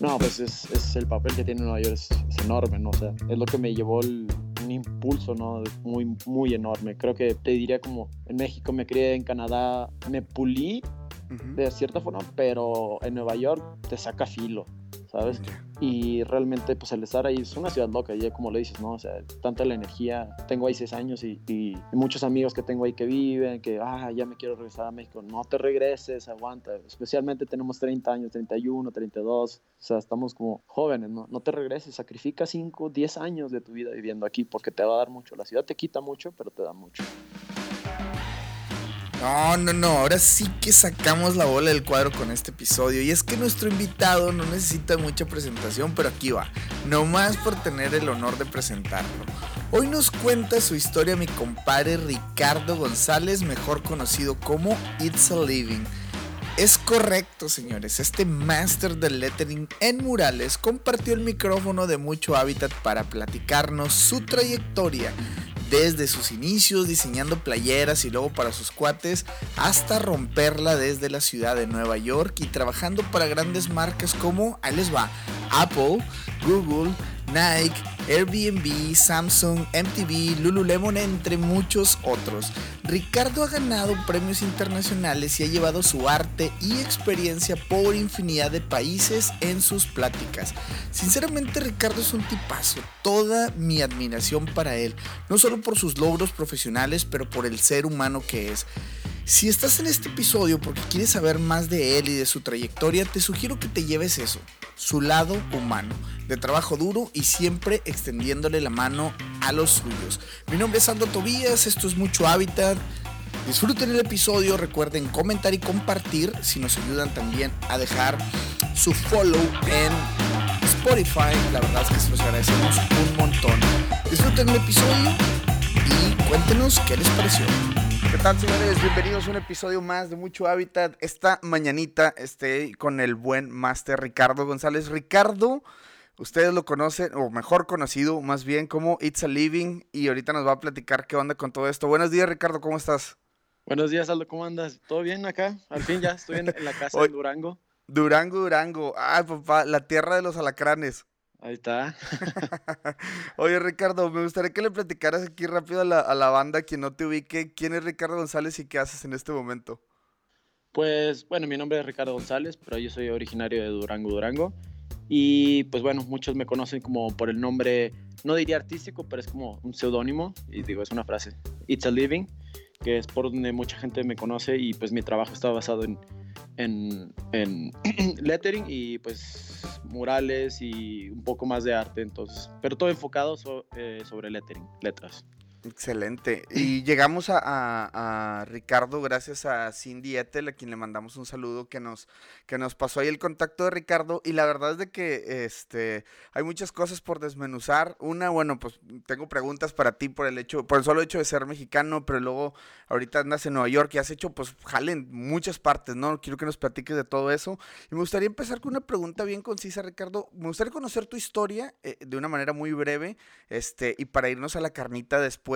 No, pues es, es el papel que tiene Nueva York es, es, enorme, ¿no? O sea, es lo que me llevó el, un impulso, ¿no? Muy, muy enorme. Creo que te diría como en México me crié, en Canadá me pulí uh -huh. de cierta forma, pero en Nueva York te saca filo. ¿Sabes? Y realmente, pues el estar ahí es una ciudad loca, ya como lo dices, ¿no? O sea, tanta la energía. Tengo ahí seis años y, y, muchos amigos que tengo ahí que viven, que, ah, ya me quiero regresar a México. No te regreses, aguanta. Especialmente tenemos 30 años, 31, 32. O sea, estamos como jóvenes, ¿no? No te regreses, sacrifica 5, 10 años de tu vida viviendo aquí porque te va a dar mucho. La ciudad te quita mucho, pero te da mucho. No, no, no, ahora sí que sacamos la bola del cuadro con este episodio. Y es que nuestro invitado no necesita mucha presentación, pero aquí va. No más por tener el honor de presentarlo. Hoy nos cuenta su historia mi compadre Ricardo González, mejor conocido como It's a Living. Es correcto, señores. Este máster del lettering en murales compartió el micrófono de mucho hábitat para platicarnos su trayectoria desde sus inicios diseñando playeras y luego para sus cuates hasta romperla desde la ciudad de Nueva York y trabajando para grandes marcas como, ahí les va, Apple, Google, Nike, Airbnb, Samsung, MTV, Lululemon, entre muchos otros. Ricardo ha ganado premios internacionales y ha llevado su arte y experiencia por infinidad de países en sus pláticas. Sinceramente Ricardo es un tipazo, toda mi admiración para él, no solo por sus logros profesionales, pero por el ser humano que es. Si estás en este episodio porque quieres saber más de él y de su trayectoria, te sugiero que te lleves eso, su lado humano, de trabajo duro y siempre extendiéndole la mano a los suyos. Mi nombre es Aldo Tobías, esto es Mucho Hábitat. Disfruten el episodio, recuerden comentar y compartir si nos ayudan también a dejar su follow en Spotify. La verdad es que se los agradecemos un montón. Disfruten el episodio y cuéntenos qué les pareció. ¿Qué tal, señores? Bienvenidos a un episodio más de Mucho Hábitat. Esta mañanita estoy con el buen máster Ricardo González. Ricardo, ustedes lo conocen, o mejor conocido más bien como It's a Living, y ahorita nos va a platicar qué onda con todo esto. Buenos días, Ricardo, ¿cómo estás? Buenos días, Aldo, ¿cómo andas? ¿Todo bien acá? Al fin ya estoy en, en la casa de Durango. Durango, Durango. Ay, papá, la tierra de los alacranes. Ahí está. Oye, Ricardo, me gustaría que le platicaras aquí rápido a la, a la, banda, quien no te ubique, quién es Ricardo González y qué haces en este momento. Pues, bueno, mi nombre es Ricardo González, pero yo soy originario de Durango, Durango. Y pues bueno, muchos me conocen como por el nombre, no diría artístico, pero es como un seudónimo, y digo, es una frase, It's a Living, que es por donde mucha gente me conoce y pues mi trabajo está basado en, en, en lettering y pues murales y un poco más de arte, entonces, pero todo enfocado so, eh, sobre lettering, letras. Excelente. Y llegamos a, a, a, Ricardo gracias a Cindy Etel, a quien le mandamos un saludo que nos, que nos pasó ahí el contacto de Ricardo. Y la verdad es de que este, hay muchas cosas por desmenuzar. Una, bueno, pues tengo preguntas para ti por el hecho, por el solo hecho de ser mexicano, pero luego ahorita andas en Nueva York y has hecho, pues, jalen muchas partes, ¿no? Quiero que nos platiques de todo eso. Y me gustaría empezar con una pregunta bien concisa, Ricardo. Me gustaría conocer tu historia eh, de una manera muy breve, este, y para irnos a la carnita después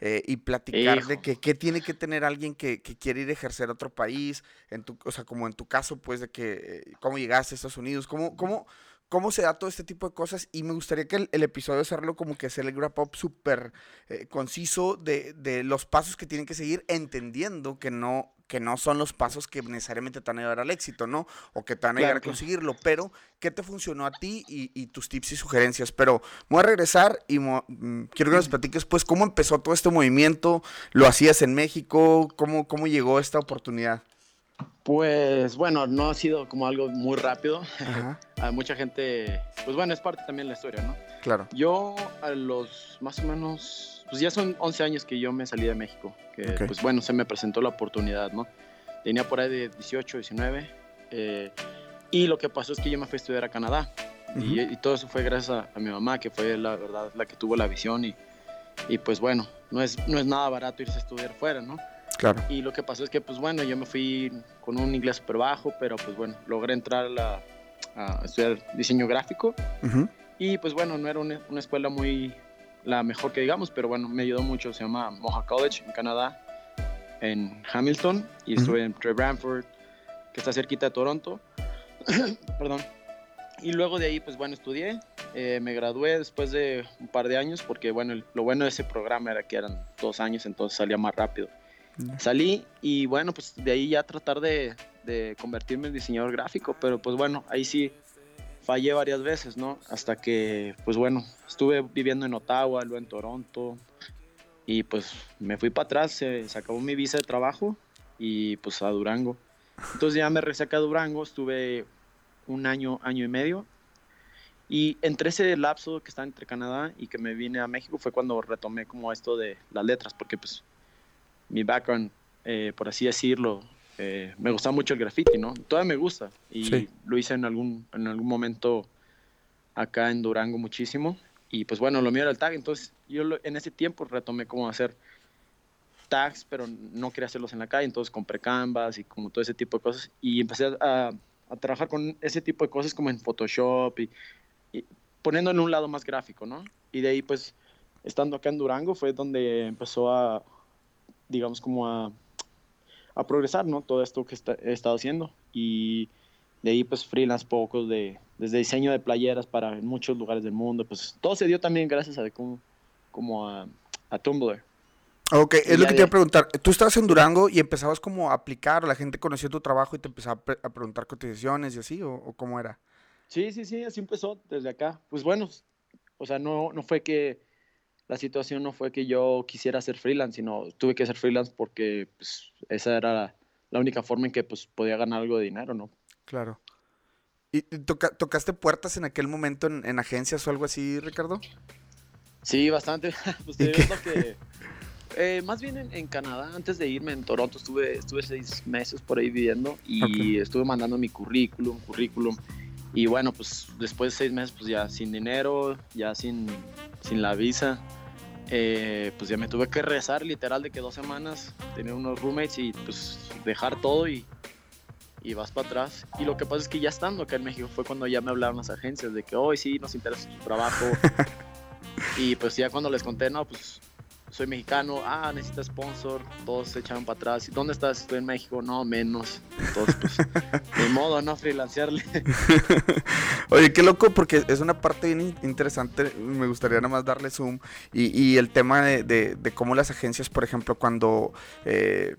eh, y platicar Hijo. de que qué tiene que tener alguien que, que, quiere ir a ejercer a otro país, en tu, o sea, como en tu caso, pues, de que eh, cómo llegaste a Estados Unidos, cómo, cómo, cómo se da todo este tipo de cosas y me gustaría que el, el episodio hacerlo como que hacer el wrap up súper eh, conciso de, de, los pasos que tienen que seguir entendiendo que no que no son los pasos que necesariamente te van a llevar al éxito, ¿no? O que te van a llegar claro. a conseguirlo, pero ¿qué te funcionó a ti y, y, tus tips y sugerencias? Pero voy a regresar y mm, quiero que nos platiques, pues, cómo empezó todo este movimiento, lo hacías en México, cómo, cómo llegó esta oportunidad. Pues bueno, no ha sido como algo muy rápido. a mucha gente, pues bueno, es parte también de la historia, ¿no? Claro. Yo a los más o menos, pues ya son 11 años que yo me salí de México, que okay. pues bueno, se me presentó la oportunidad, ¿no? Tenía por ahí de 18, 19, eh, y lo que pasó es que yo me fui a estudiar a Canadá, uh -huh. y, y, todo eso fue gracias a, a, mi mamá, que fue la verdad la que tuvo la visión, y, y pues bueno, no es, no es nada barato irse a estudiar fuera, ¿no? Claro. Y lo que pasó es que, pues bueno, yo me fui con un inglés súper bajo, pero pues bueno, logré entrar a, estudiar diseño gráfico. Uh -huh. Y pues bueno, no era una, una, escuela muy la mejor que digamos, pero bueno, me ayudó mucho. Se llama Mohawk College en Canadá, en Hamilton, y uh -huh. estuve en Trey Bramford, que está cerquita de Toronto. Perdón. y luego de ahí, pues bueno, estudié, eh, me gradué después de un par de años, porque bueno, lo bueno de ese programa era que eran dos años, entonces salía más rápido. Salí y bueno, pues de ahí ya tratar de, de, convertirme en diseñador gráfico, pero pues bueno, ahí sí fallé varias veces, ¿no? Hasta que, pues bueno, estuve viviendo en Ottawa, luego en Toronto, y pues me fui para atrás, se, se acabó mi visa de trabajo y pues a Durango. Entonces ya me regresé acá a Durango, estuve un año, año y medio. Y entre ese lapso que está entre Canadá y que me vine a México fue cuando retomé como esto de las letras, porque pues mi background, eh, por así decirlo, eh, me gusta mucho el graffiti, ¿no? Todavía me gusta y lo hice en algún, en algún momento acá en Durango muchísimo. Y pues bueno, lo mío era el tag, entonces yo en ese tiempo retomé como hacer tags, pero no quería hacerlos en la calle, entonces compré canvas y como todo ese tipo de cosas y empecé a, a trabajar con ese tipo de cosas como en Photoshop y, poniendo en un lado más gráfico, ¿no? Y de ahí, pues, estando acá en Durango fue donde empezó a, digamos, como a, a progresar, ¿no? Todo esto que he estado haciendo. Y de ahí, pues, freelance poco, de, desde diseño de playeras para muchos lugares del mundo. Pues, todo se dio también gracias a, como, como a, a Tumblr. Ok, es lo que te iba a preguntar. Tú estabas en Durango y empezabas como a aplicar, o la gente conoció tu trabajo y te empezaba a, preguntar cotizaciones y así, ¿o, cómo era? Sí, sí, sí, así empezó desde acá. Pues bueno, o sea, no, no fue que la situación no fue que yo quisiera ser freelance, sino tuve que ser freelance porque pues, esa era la, única forma en que pues, podía ganar algo de dinero, ¿no? Claro. ¿Y tocaste puertas en aquel momento en, agencias o algo así, Ricardo? Sí, bastante. pues te digo que eh, más bien en, Canadá, antes de irme en Toronto, estuve, estuve seis meses por ahí viviendo y estuve mandando mi currículum, currículum. Y bueno, pues después de seis meses, pues ya sin dinero, ya sin, sin la visa, eh, pues ya me tuve que rezar literal de que dos semanas, tener unos roommates y pues dejar todo y, y vas para atrás. Y lo que pasa es que ya estando acá en México fue cuando ya me hablaron las agencias de que hoy sí nos interesa tu trabajo. y pues ya cuando les conté, no, pues soy mexicano, ah, necesita sponsor, todos se echaron para atrás. ¿Dónde estás? Estoy en México, no, menos. Entonces, pues, de modo, ¿no? Freelancearle. Oye, qué loco, porque es una parte bien interesante, me gustaría nada más darle zoom, y, el tema de, cómo las agencias, por ejemplo, cuando... Eh,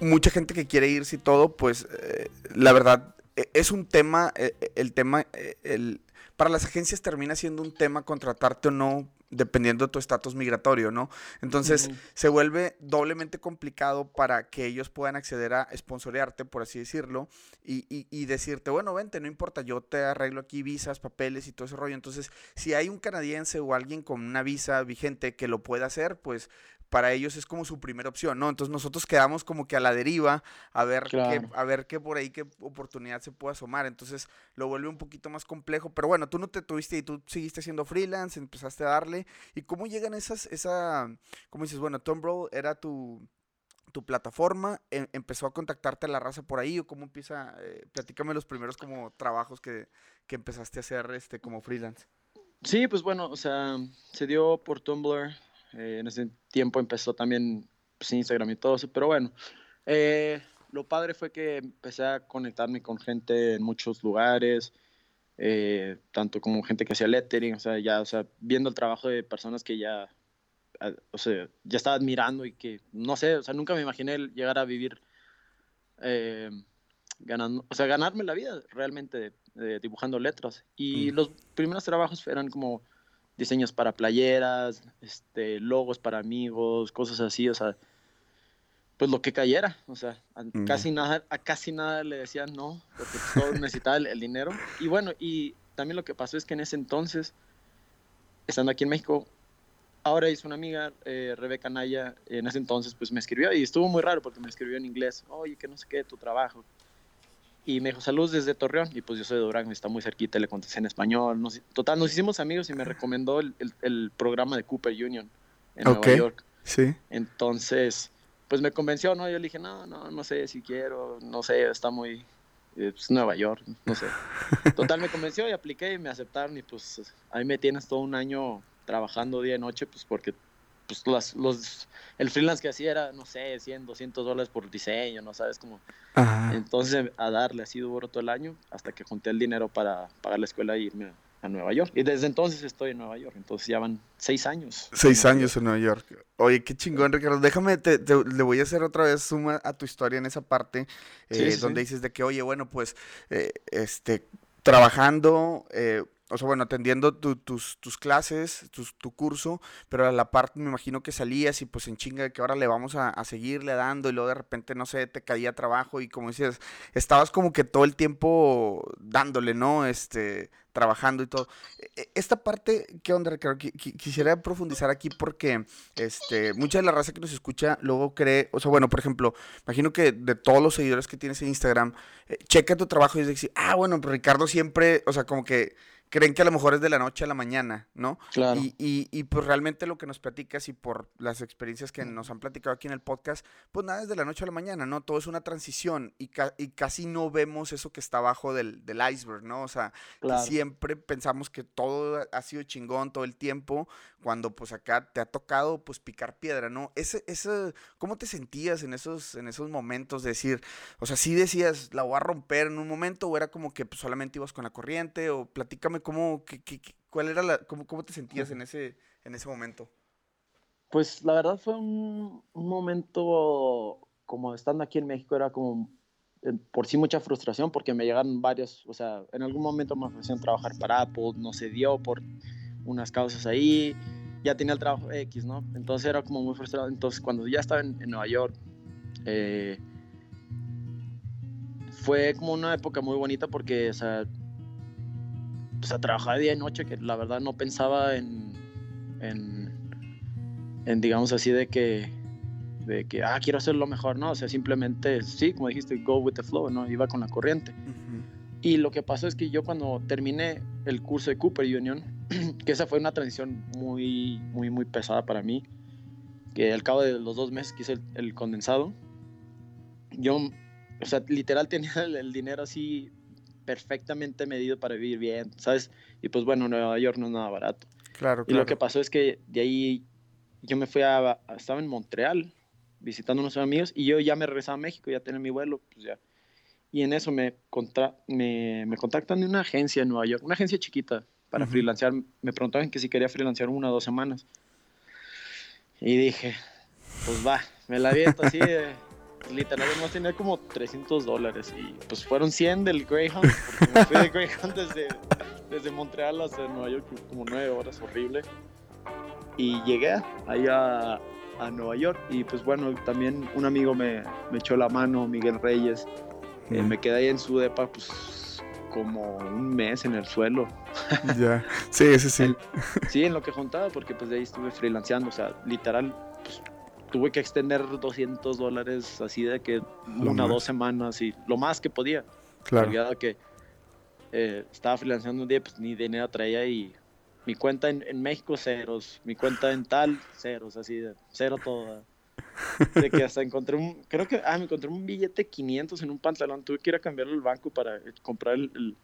mucha gente que quiere irse y todo, pues eh, la verdad e, es un tema, e, e, el tema, el, para las agencias termina siendo un tema contratarte o no dependiendo de tu estatus migratorio, ¿no? Entonces se vuelve doblemente complicado para que ellos puedan acceder a sponsorearte, por así decirlo, y, y, decirte, bueno, vente, no importa, yo te arreglo aquí visas, papeles y todo ese rollo. Entonces, si hay un canadiense o alguien con una visa vigente que lo pueda hacer, pues para ellos es como su primera opción, ¿no? Entonces nosotros quedamos como que a la deriva a ver, qué, a ver qué por ahí, qué oportunidad se puede asomar. Entonces lo vuelve un poquito más complejo, pero bueno, tú no te tuviste y tú seguiste siendo freelance, empezaste a darle. ¿Y cómo llegan esas, esa, cómo dices, bueno, Tom Bro era tu, tu plataforma, em, empezó a contactarte la raza por ahí o cómo empieza, eh, platícame los primeros como trabajos que, que empezaste a hacer este, como freelance. Sí, pues bueno, o sea, se dio por Tumblr, eh, en ese tiempo empezó también pues, Instagram y todo eso, pero bueno, eh, lo padre fue que empecé a conectarme con gente en muchos lugares, eh, tanto como gente que hacía lettering, o sea, ya, o sea, viendo el trabajo de personas que ya, ah, o sea, ya estaba admirando y que, no sé, o sea, nunca me imaginé llegar a vivir ganando, o sea, ganarme la vida realmente dibujando letras. Y mm. los primeros trabajos eran como diseños para playeras, este, logos para amigos, cosas así, o sea, pues lo que cayera, o sea, a casi nada, a casi nada le decían no, porque todo necesitaba el, dinero. Y bueno, y también lo que pasó es que en ese entonces, estando aquí en México, ahora hizo una amiga, eh, Rebeca Naya, en ese entonces pues me escribió y estuvo muy raro porque me escribió en inglés, oye, que no sé qué, tu trabajo, y me dijo, saludos desde Torreón. Y pues yo soy de Durango, está muy cerquita, le contesté en español. total, nos hicimos amigos y me recomendó el, el, programa de Cooper Union en Nueva York. Sí. Entonces, pues me convenció, ¿no? Yo le dije, no, no, no sé si quiero, no sé, está muy... Eh, pues Nueva York, no sé. Total, me convenció y apliqué y me aceptaron y pues ahí me tienes todo un año trabajando día y noche, pues porque pues las, los, el freelance que hacía era, no sé, 100, 200 dólares por diseño, ¿no sabes? Como, entonces a darle así duro todo el año hasta que junté el dinero para pagar la escuela e irme a Nueva York. Y desde entonces estoy en Nueva York, entonces ya van seis años. Seis años en Nueva York. Oye, qué chingón, Ricardo. Déjame, te, le voy a hacer otra vez suma a tu historia en esa parte, eh, donde dices de que, oye, bueno, pues, eh, este, trabajando, eh, o sea, bueno, atendiendo tus, tus clases, tu curso, pero a la parte me imagino que salías y pues en chinga que ahora le vamos a, seguirle dando y luego de repente, no sé, te caía trabajo y como decías, estabas como que todo el tiempo dándole, ¿no? Este, trabajando y todo. E, e, esta parte, ¿qué onda, Ricardo? Quisiera profundizar aquí porque este, mucha de la raza que nos escucha luego cree, o sea, bueno, por ejemplo, imagino que de todos los seguidores que tienes en Instagram, eh, checa tu trabajo y dices, ah, bueno, pues Ricardo siempre, o sea, como que creen que a lo mejor es de la noche a la mañana, ¿no? Claro. Y, y, y, pues realmente lo que nos platicas y por las experiencias que nos han platicado aquí en el podcast, pues nada es de la noche a la mañana, ¿no? Todo es una transición y, y casi no vemos eso que está abajo del, del iceberg, ¿no? O sea, siempre pensamos que todo ha sido chingón todo el tiempo, cuando pues acá te ha tocado pues picar piedra, ¿no? Ese, ese, ¿Cómo te sentías en esos, en esos momentos de decir, o sea, sí decías, la voy a romper en un momento o era como que pues, solamente ibas con la corriente o platícame cómo, qué, cuál era la, cómo, cómo te sentías en ese, en ese momento. Pues la verdad fue un, momento como estando aquí en México era como eh, por sí mucha frustración porque me llegaron varios, o sea, en algún momento me ofrecieron trabajar para Apple, no se dio por unas causas ahí, ya tenía el trabajo X, ¿no? Entonces era como muy frustrado. Entonces cuando ya estaba en, Nueva York, eh, fue como una época muy bonita porque, o sea, o sea, trabajaba día y noche, que la verdad no pensaba en, en, digamos así, de que, de que, ah, quiero hacer lo mejor, ¿no? O sea, simplemente, sí, como dijiste, go with the flow, ¿no? Iba con la corriente. Y lo que pasó es que yo cuando terminé el curso de Cooper Union, que esa fue una transición muy, muy, muy pesada para mí, que al cabo de los dos meses que hice el, condensado, yo, o sea, literal tenía el dinero así perfectamente medido para vivir bien, ¿sabes? Y pues bueno, Nueva York no es nada barato. Claro, Y lo que pasó es que de ahí yo me fui a, estaba en Montreal visitando a unos amigos y yo ya me regresaba a México, ya tenía mi vuelo, pues ya. Y en eso me, contra, me, me contactan de una agencia en Nueva York, una agencia chiquita para freelancear. Me preguntaban que si quería freelancear una o dos semanas. Y dije, pues va, me la aviento así de literalmente más tenía como 300 dólares y pues fueron 100 del Greyhound, porque me fui de Greyhound desde, desde Montreal hasta Nueva York, como 9 horas, horrible. Y llegué ahí a, Nueva York y pues bueno, también un amigo me, me echó la mano, Miguel Reyes, eh, me quedé ahí en su depa pues como un mes en el suelo. Ya, sí, sí, sí. sí, en lo que juntaba, porque pues de ahí estuve freelanceando, o sea, literal, tuve que extender 200 dólares así de que una o dos semanas y lo más que podía. Claro. que eh, estaba freelanceando un día, pues ni dinero traía y mi cuenta en, México ceros, mi cuenta en tal ceros, así de cero todo. De que hasta encontré un, creo que, ah, me encontré un billete 500 en un pantalón, tuve que ir a cambiarlo al banco para comprar el el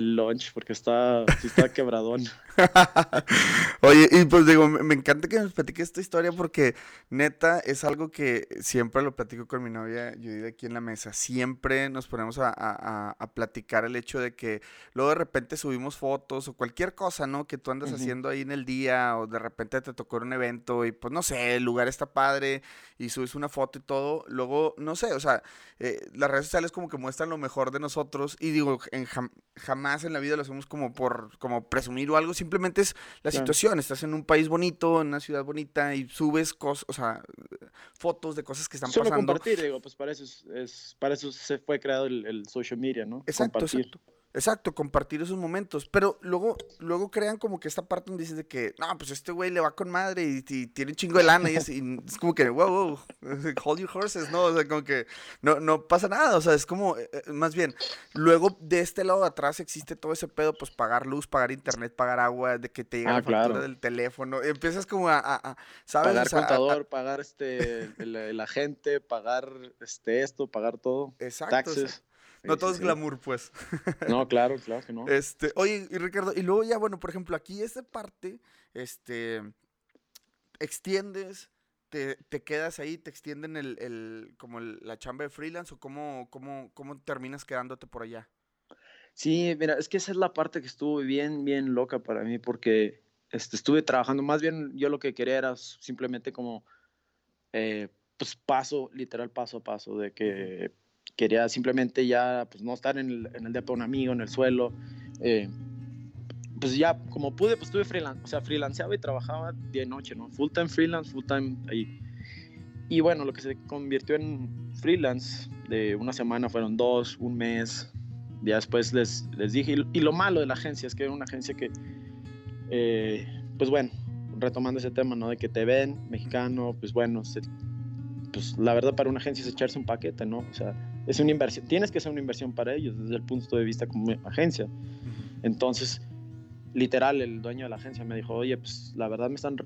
launch porque está, está quebradón. Oye, y pues digo, me encanta que nos platiques esta historia porque neta es algo que siempre lo platico con mi novia Judith aquí en la mesa. Siempre nos ponemos a, a, platicar el hecho de que luego de repente subimos fotos o cualquier cosa, ¿no? Que tú andas haciendo ahí en el día o de repente te tocó un evento y pues no sé, el lugar está padre y subes una foto y todo. Luego, no sé, o sea, eh, las redes sociales como que muestran lo mejor de nosotros y digo, en jamás más en la vida lo hacemos como por como presumir o algo, simplemente es la situación, estás en un país bonito, en una ciudad bonita y subes cosas, o sea, fotos de cosas que están Solo pasando. compartir, digo, pues para eso es, para eso se fue creado el, social media, ¿no? Exacto, exacto. Exacto, compartir esos momentos. Pero luego, luego crean como que esta parte donde dices de que, no, pues este güey le va con madre y, tiene un chingo de lana y es, como que, wow, wow, hold your horses, ¿no? O sea, como que no, no pasa nada. O sea, es como, eh, eh, más bien, luego de este lado de atrás existe todo ese pedo, pues pagar luz, pagar internet, pagar agua, de que te llega ah, la factura del teléfono. Empiezas como a, ¿sabes? Pagar contador, pagar este, el, agente, pagar este, esto, pagar todo. Exacto. Taxes. No todo es glamour, pues. No, claro, claro que no. Este, oye, y Ricardo, y luego ya, bueno, por ejemplo, aquí esta parte, este, extiendes, te, te, quedas ahí, te extienden el, el como la chamba de freelance o cómo, cómo, cómo terminas quedándote por allá? Sí, mira, es que esa es la parte que estuvo bien, bien loca para mí porque este, estuve trabajando, más bien yo lo que quería era simplemente como, eh, pues paso, literal paso a paso, de que quería simplemente ya, pues no estar en el, en el de un amigo, en el suelo, eh, pues ya como pude, pues estuve freelance, o sea, freelanceaba y trabajaba día y noche, ¿no? Full time freelance, full time ahí. Y bueno, lo que se convirtió en freelance de una semana fueron dos, un mes. Ya después les, les dije, y lo malo de la agencia es que era una agencia que, eh, pues bueno, retomando ese tema, ¿no? De que te ven mexicano, pues bueno, pues la verdad para una agencia es echarse un paquete, ¿no? O sea, es una inversión, tienes que ser una inversión para ellos desde el punto de vista como agencia. Entonces, literal, el dueño de la agencia me dijo, oye, pues la verdad me están,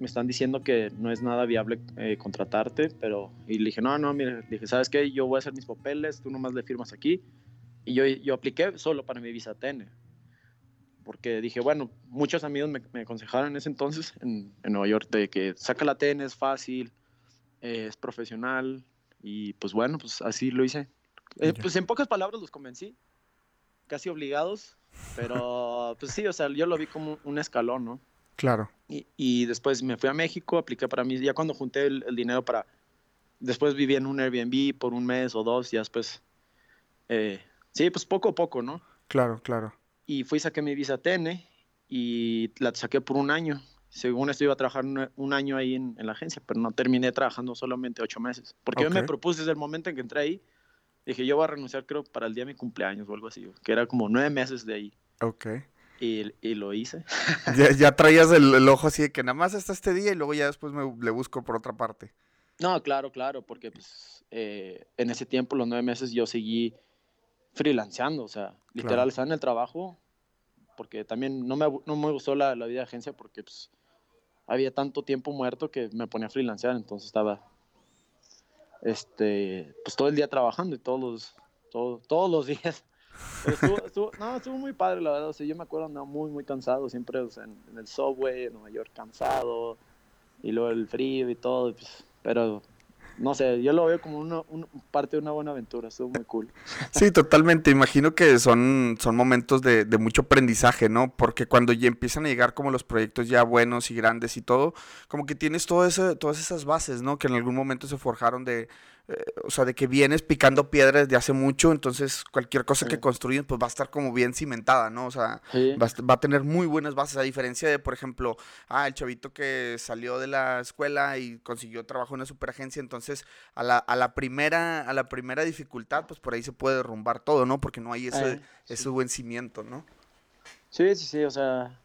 me están diciendo que no es nada viable eh, contratarte, pero... Y le dije, no, no, mire, le dije, ¿sabes qué? Yo voy a hacer mis papeles, tú nomás le firmas aquí. Y yo, yo apliqué solo para mi visa TN. Porque dije, bueno, muchos amigos me, me aconsejaron en ese entonces en, en, Nueva York de que saca la TN, es fácil, eh, es profesional. Y pues bueno, pues así lo hice. Eh, pues en pocas palabras los convencí, casi obligados, pero pues sí, o sea, yo lo vi como un escalón, ¿no? Claro. Y, y después me fui a México, apliqué para mí, ya cuando junté el, el, dinero para, después viví en un Airbnb por un mes o dos, y después, eh, sí, pues poco a poco, ¿no? Claro, claro. Y fui, saqué mi visa TN y la saqué por un año. Según esto iba a trabajar un, año ahí en, en, la agencia, pero no terminé trabajando solamente ocho meses. Porque okay. yo me propuse desde el momento en que entré ahí, dije, yo voy a renunciar creo para el día de mi cumpleaños o algo así, que era como nueve meses de ahí. Ok. Y, y lo hice. ya, ya, traías el, el, ojo así de que nada más hasta este día y luego ya después me le busco por otra parte. No, claro, claro, porque pues eh, en ese tiempo, los nueve meses, yo seguí freelanceando, o sea, literal, claro. estaba en el trabajo, porque también no me, no me gustó la, la vida de agencia porque pues había tanto tiempo muerto que me ponía a freelancear, entonces estaba este, pues todo el día trabajando y todos los, todo, todos los días. Estuvo, estuvo, no, estuvo muy padre, la verdad. O yo me acuerdo, andaba muy, muy cansado, siempre en, en, el subway, en Nueva York, cansado, y luego el frío y todo. Pues, pero no sé, yo lo veo como una, parte de una buena aventura, estuvo muy cool. Sí, totalmente, imagino que son, son momentos de, mucho aprendizaje, ¿no? Porque cuando ya empiezan a llegar como los proyectos ya buenos y grandes y todo, como que tienes todo todas esas bases, ¿no? Que en algún momento se forjaron de, eh, o sea, de que vienes picando piedra desde hace mucho, entonces cualquier cosa sí. que construyen pues va a estar como bien cimentada, ¿no? O sea, sí. va, a, va, a, tener muy buenas bases, a diferencia de, por ejemplo, ah, el chavito que salió de la escuela y consiguió trabajo en una superagencia, entonces a la, a la primera a la primera dificultad, pues por ahí se puede derrumbar todo, ¿no? Porque no hay ese, eh, sí. ese buen cimiento, ¿no? Sí, sí, sí, o sea,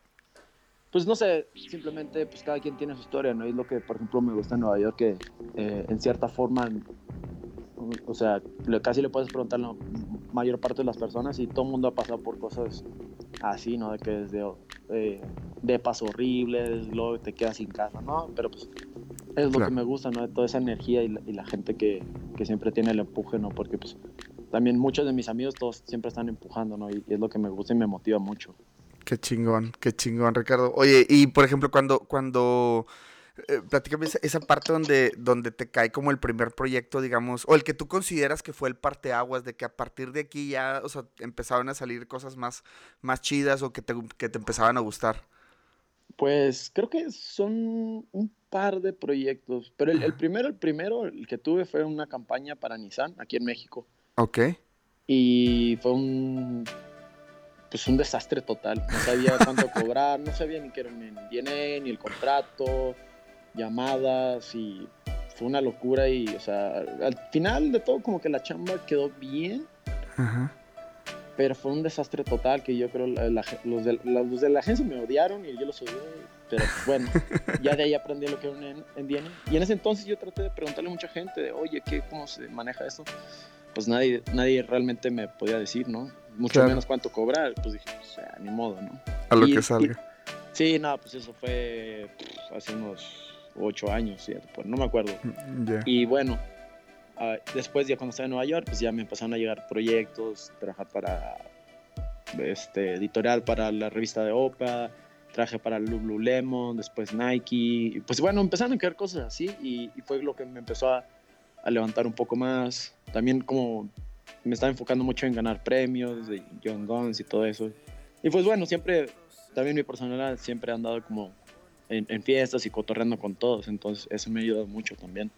pues no sé, simplemente pues cada quien tiene su historia, ¿no? Y es lo que, por ejemplo, me gusta en Nueva York, que eh, en cierta forma, o sea, casi le puedes preguntar a la mayor parte de las personas y todo el mundo ha pasado por cosas así, ¿no? De que desde eh, depas horribles, luego te quedas sin casa, ¿no? Pero pues es lo claro. que me gusta, ¿no? De toda esa energía y la, y la gente que, que, siempre tiene el empuje, ¿no? Porque pues también muchos de mis amigos todos siempre están empujando, ¿no? Y, y es lo que me gusta y me motiva mucho. Qué chingón, qué chingón, Ricardo. Oye, y por ejemplo, cuando, cuando eh, platícame esa, esa, parte donde, donde te cae como el primer proyecto, digamos, o el que tú consideras que fue el parteaguas, de que a partir de aquí ya, o sea, empezaban a salir cosas más, más chidas o que te, que te empezaban a gustar. Pues creo que son un par de proyectos, pero el, el primero, el primero, el que tuve fue una campaña para Nissan aquí en México. Ok. Y fue un pues un desastre total. No sabía cuánto cobrar, no sabía ni qué era un DNA, ni el contrato, llamadas y fue una locura y, o sea, al final de todo como que la chamba quedó bien, Ajá. pero fue un desastre total que yo creo la, la, los, de, los, de, la agencia me odiaron y yo los odié, pero bueno, ya de ahí aprendí lo que era un NDN. Y en ese entonces yo traté de preguntarle a mucha gente de, oye, ¿qué, ¿cómo se maneja esto? Pues nadie, nadie realmente me podía decir, ¿no? Mucho claro. menos cuánto cobrar, pues dije, pues, ni modo, ¿no? A lo y, que salga. Y, sí, no, pues eso fue pff, hace unos ocho años, ¿cierto? Pues no me acuerdo. Yeah. Y bueno, uh, después ya cuando estaba en Nueva York, pues ya me empezaron a llegar proyectos, trabajar para este editorial para la revista de OPA, traje para Lululemon, después Nike, y pues bueno, empezaron a crear cosas así y, fue lo que me empezó a, a, levantar un poco más. También como me estaba enfocando mucho en ganar premios de Young Guns y todo eso. Y pues bueno, siempre, también mi personalidad siempre ha andado como en, en fiestas y cotorreando con todos, entonces eso me ha ayudado mucho también.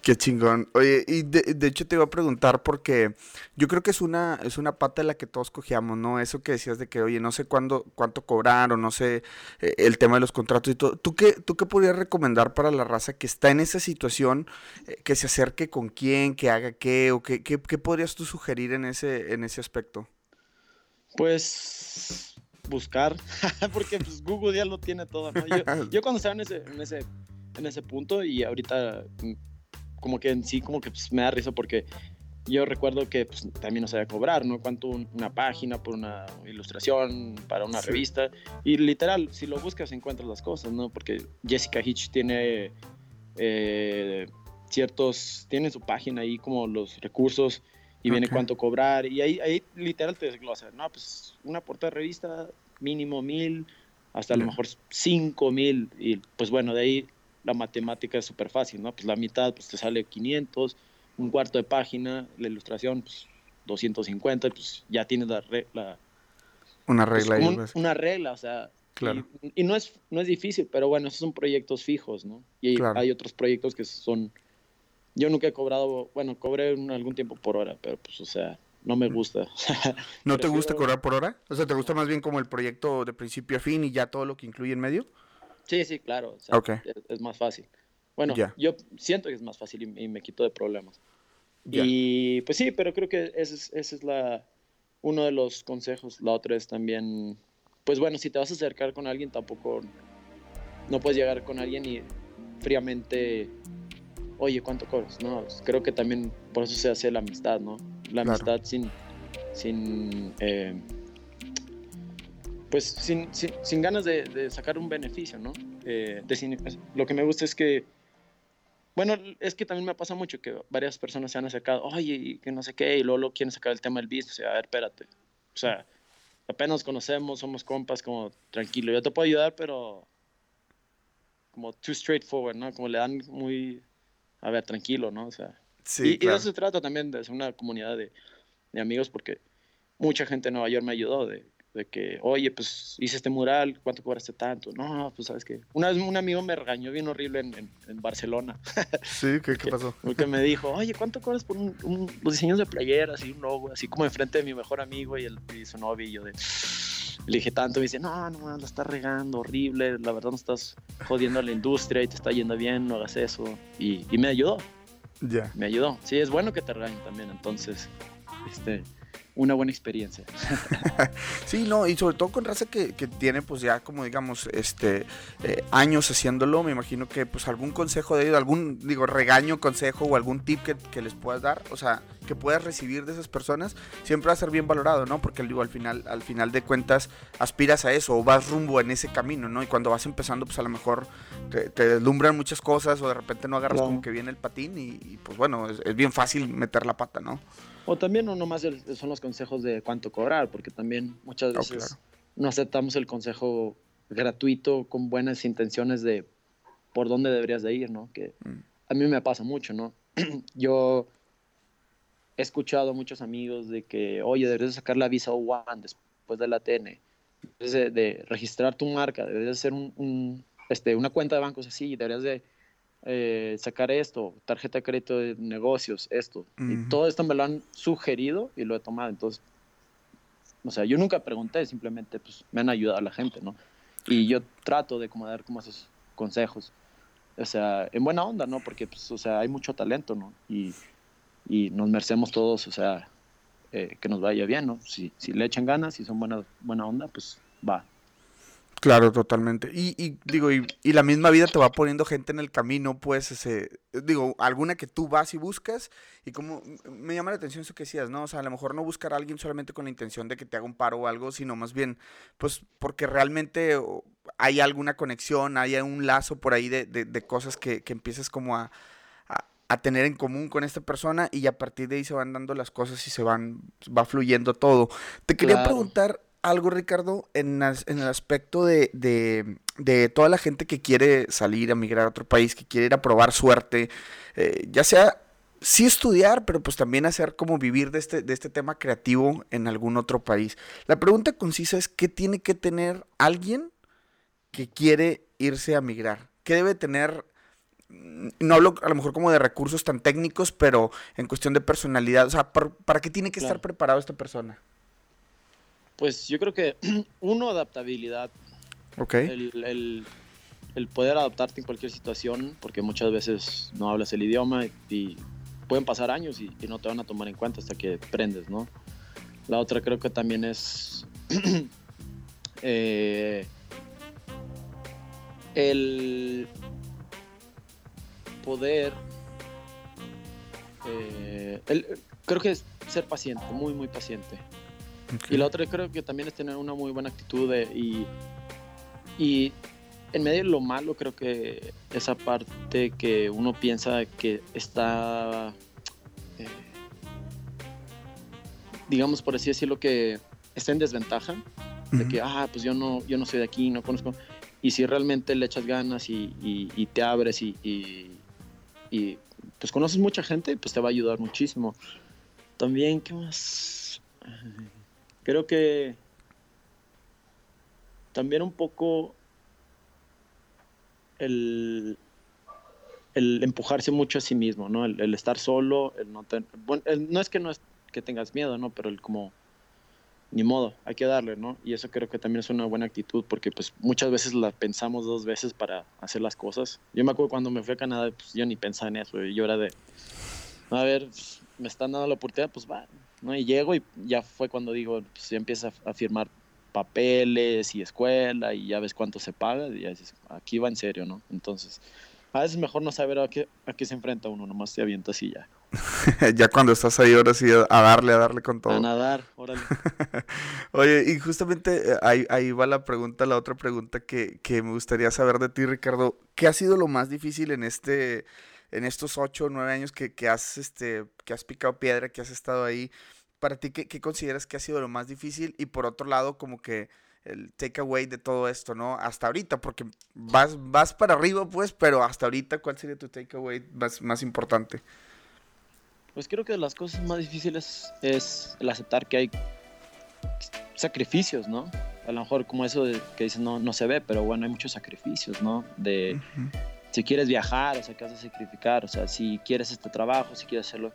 Qué chingón. Oye, y de, hecho te iba a preguntar porque yo creo que es una, es una pata de la que todos cogíamos, ¿no? Eso que decías de que, oye, no sé cuándo, cuánto cobrar o no sé eh, el tema de los contratos y todo. ¿Tú qué, ¿Tú qué podrías recomendar para la raza que está en esa situación, eh, que se acerque con quién, que haga qué, o qué, qué, podrías tú sugerir en ese, en ese aspecto? Pues buscar, porque pues, Google ya lo tiene todo, ¿no? Yo, yo cuando estaba en ese, en ese, en ese punto y ahorita como que en sí como que pues, me da risa porque yo recuerdo que pues, también no sabía cobrar, ¿no? Cuánto una página por una ilustración para una revista. Y literal, si lo buscas encuentras las cosas, ¿no? Porque Jessica Hitch tiene eh, ciertos, tiene su página ahí como los recursos y viene cuánto cobrar. Y ahí, ahí literal te desglosa, ¿no? Pues una portada de revista mínimo mil, hasta a lo mejor cinco mil. Y pues bueno, de ahí la matemática es súper fácil, ¿no? Pues la mitad pues te sale 500, un cuarto de página, la ilustración pues 250, pues ya tienes la... regla. una pues, regla. Pues. una regla, o sea... Claro. Y, no, es, no es difícil, pero bueno, esos son proyectos fijos, ¿no? Y hay otros proyectos que son... Yo nunca he cobrado, bueno, cobré algún tiempo por hora, pero pues, o sea, no me gusta. ¿No te gusta cobrar por hora? O sea, ¿te gusta más bien como el proyecto de principio a fin y ya todo lo que incluye en medio? Sí, sí, claro. es, más fácil. Bueno, yo siento que es más fácil y, me quito de problemas. Y pues sí, pero creo que ese es, la, uno de los consejos. La otra es también, pues bueno, si te vas a acercar con alguien, tampoco no puedes llegar con alguien y fríamente, oye, ¿cuánto cobras? No, creo que también por eso se hace la amistad, ¿no? La amistad sin, sin eh, pues sin, sin, ganas de, sacar un beneficio, ¿no? Eh, lo que me gusta es que, bueno, es que también me pasa mucho que varias personas se han acercado, oye, que no sé qué, y luego, lo quieren sacar el tema del business, o sea, a ver, espérate, o sea, apenas conocemos, somos compas, como tranquilo, yo te puedo ayudar, pero como too straightforward, ¿no? Como le dan muy, a ver, tranquilo, ¿no? O sea, sí, y, de eso se trata también, de ser una comunidad de, de amigos, porque mucha gente en Nueva York me ayudó, de de que, oye, pues hice este mural, ¿cuánto cobraste tanto? No, pues sabes que una vez un amigo me regañó bien horrible en, en, Barcelona. Sí, ¿qué, qué pasó? Porque me dijo, oye, ¿cuánto cobras por un, los diseños de playeras y un logo? Así como enfrente de mi mejor amigo y, el, y su novio y yo de... Le dije tanto, me dice, no, no, la estás regando, horrible, la verdad no estás jodiendo a la industria y te está yendo bien, no hagas eso. Y, y me ayudó. Ya. Me ayudó. Sí, es bueno que te regañen también, entonces, este, una buena experiencia. sí, no, y sobre todo con raza que, que tiene pues ya como digamos este eh, años haciéndolo, me imagino que pues algún consejo de ellos, algún digo regaño, consejo o algún tip que, que, les puedas dar, o sea, que puedas recibir de esas personas, siempre va a ser bien valorado, ¿no? Porque digo, al final, al final de cuentas aspiras a eso o vas rumbo en ese camino, ¿no? Y cuando vas empezando, pues a lo mejor te, deslumbran muchas cosas o de repente no agarras como que viene el patín y, pues bueno, es, es bien fácil meter la pata, ¿no? O también no nomás son los consejos de cuánto cobrar, porque también muchas veces no aceptamos el consejo gratuito con buenas intenciones de por dónde deberías de ir, ¿no? Que mm. a mí me pasa mucho, ¿no? Yo he escuchado a muchos amigos de que, oye, deberías sacar la visa O1 después de la TN, deberías de, registrar tu marca, deberías hacer un, este, una cuenta de bancos así, deberías de eh, sacar esto, tarjeta de crédito de negocios, esto. Y todo esto me lo han sugerido y lo he tomado. Entonces, o sea, yo nunca pregunté, simplemente pues me han ayudado a la gente, ¿no? Y yo trato de como dar como esos consejos. O sea, en buena onda, ¿no? Porque, pues, o sea, hay mucho talento, ¿no? Y, y nos merecemos todos, o sea, eh, que nos vaya bien, ¿no? Si, si le echan ganas, si son buena, buena onda, pues va, Claro, totalmente. Y, y digo, y, y, la misma vida te va poniendo gente en el camino, pues, ese, digo, alguna que tú vas y buscas, y como me llama la atención eso que decías, ¿no? O sea, a lo mejor no buscar a alguien solamente con la intención de que te haga un paro o algo, sino más bien, pues, porque realmente hay alguna conexión, hay un lazo por ahí de, de, cosas que, que empiezas como a, a, tener en común con esta persona, y a partir de ahí se van dando las cosas y se van, va fluyendo todo. Te quería preguntar algo, Ricardo, en, el aspecto de, de, toda la gente que quiere salir a migrar a otro país, que quiere ir a probar suerte, eh, ya sea sí estudiar, pero pues también hacer como vivir de este, de este tema creativo en algún otro país. La pregunta concisa es, ¿qué tiene que tener alguien que quiere irse a migrar? ¿Qué debe tener? Mm, no hablo a lo mejor como de recursos tan técnicos, pero en cuestión de personalidad. O sea, ¿para, qué tiene que estar preparado esta persona? Pues yo creo que, uno, adaptabilidad. Ok. El, el poder adaptarte en cualquier situación, porque muchas veces no hablas el idioma y pueden pasar años y, no te van a tomar en cuenta hasta que prendes, ¿no? La otra creo que también es eh, el poder, eh, creo que es ser paciente, muy, muy paciente. Y la otra creo que también es tener una muy buena actitud y, y en medio de lo malo, creo que esa parte que uno piensa que está, eh, digamos por así decirlo, que está en desventaja, de que, ah, pues yo no, yo no soy de aquí, no conozco. Y si realmente le echas ganas y, te abres y, y, pues conoces mucha gente, pues te va a ayudar muchísimo. También, ¿qué más? Creo que también un poco el, el empujarse mucho a sí mismo, ¿no? El, estar solo, el no bueno, no es que no es que tengas miedo, ¿no? Pero el como, ni modo, hay que darle, ¿no? Y eso creo que también es una buena actitud porque pues muchas veces la pensamos dos veces para hacer las cosas. Yo me acuerdo cuando me fui a Canadá, pues yo ni pensaba en eso, yo era de, a ver, pues, me están dando la oportunidad, pues va, ¿no? Y llego y ya fue cuando digo, pues ya empieza a firmar papeles y escuela y ya ves cuánto se paga y ya dices, aquí va en serio, ¿no? Entonces, a veces mejor no saber a qué, a qué se enfrenta uno, nomás te avientas y ya. ya cuando estás ahí, ahora sí, a darle, a darle con todo. A nadar, órale. Oye, y justamente eh, ahí, ahí va la pregunta, la otra pregunta que, que me gustaría saber de ti, Ricardo. ¿Qué ha sido lo más difícil en este, en estos ocho o nueve años que, que, has, este, que has picado piedra, que has estado ahí? para ti, ¿qué, consideras que ha sido lo más difícil? Y por otro lado, como que el takeaway de todo esto, ¿no? Hasta ahorita, porque vas, vas para arriba, pues, pero hasta ahorita, ¿cuál sería tu takeaway más, más importante? Pues creo que de las cosas más difíciles es el aceptar que hay sacrificios, ¿no? A lo mejor como eso de que dices no, no se ve, pero bueno, hay muchos sacrificios, ¿no? De si quieres viajar, o sea, que vas a sacrificar, o sea, si quieres este trabajo, si quieres hacerlo,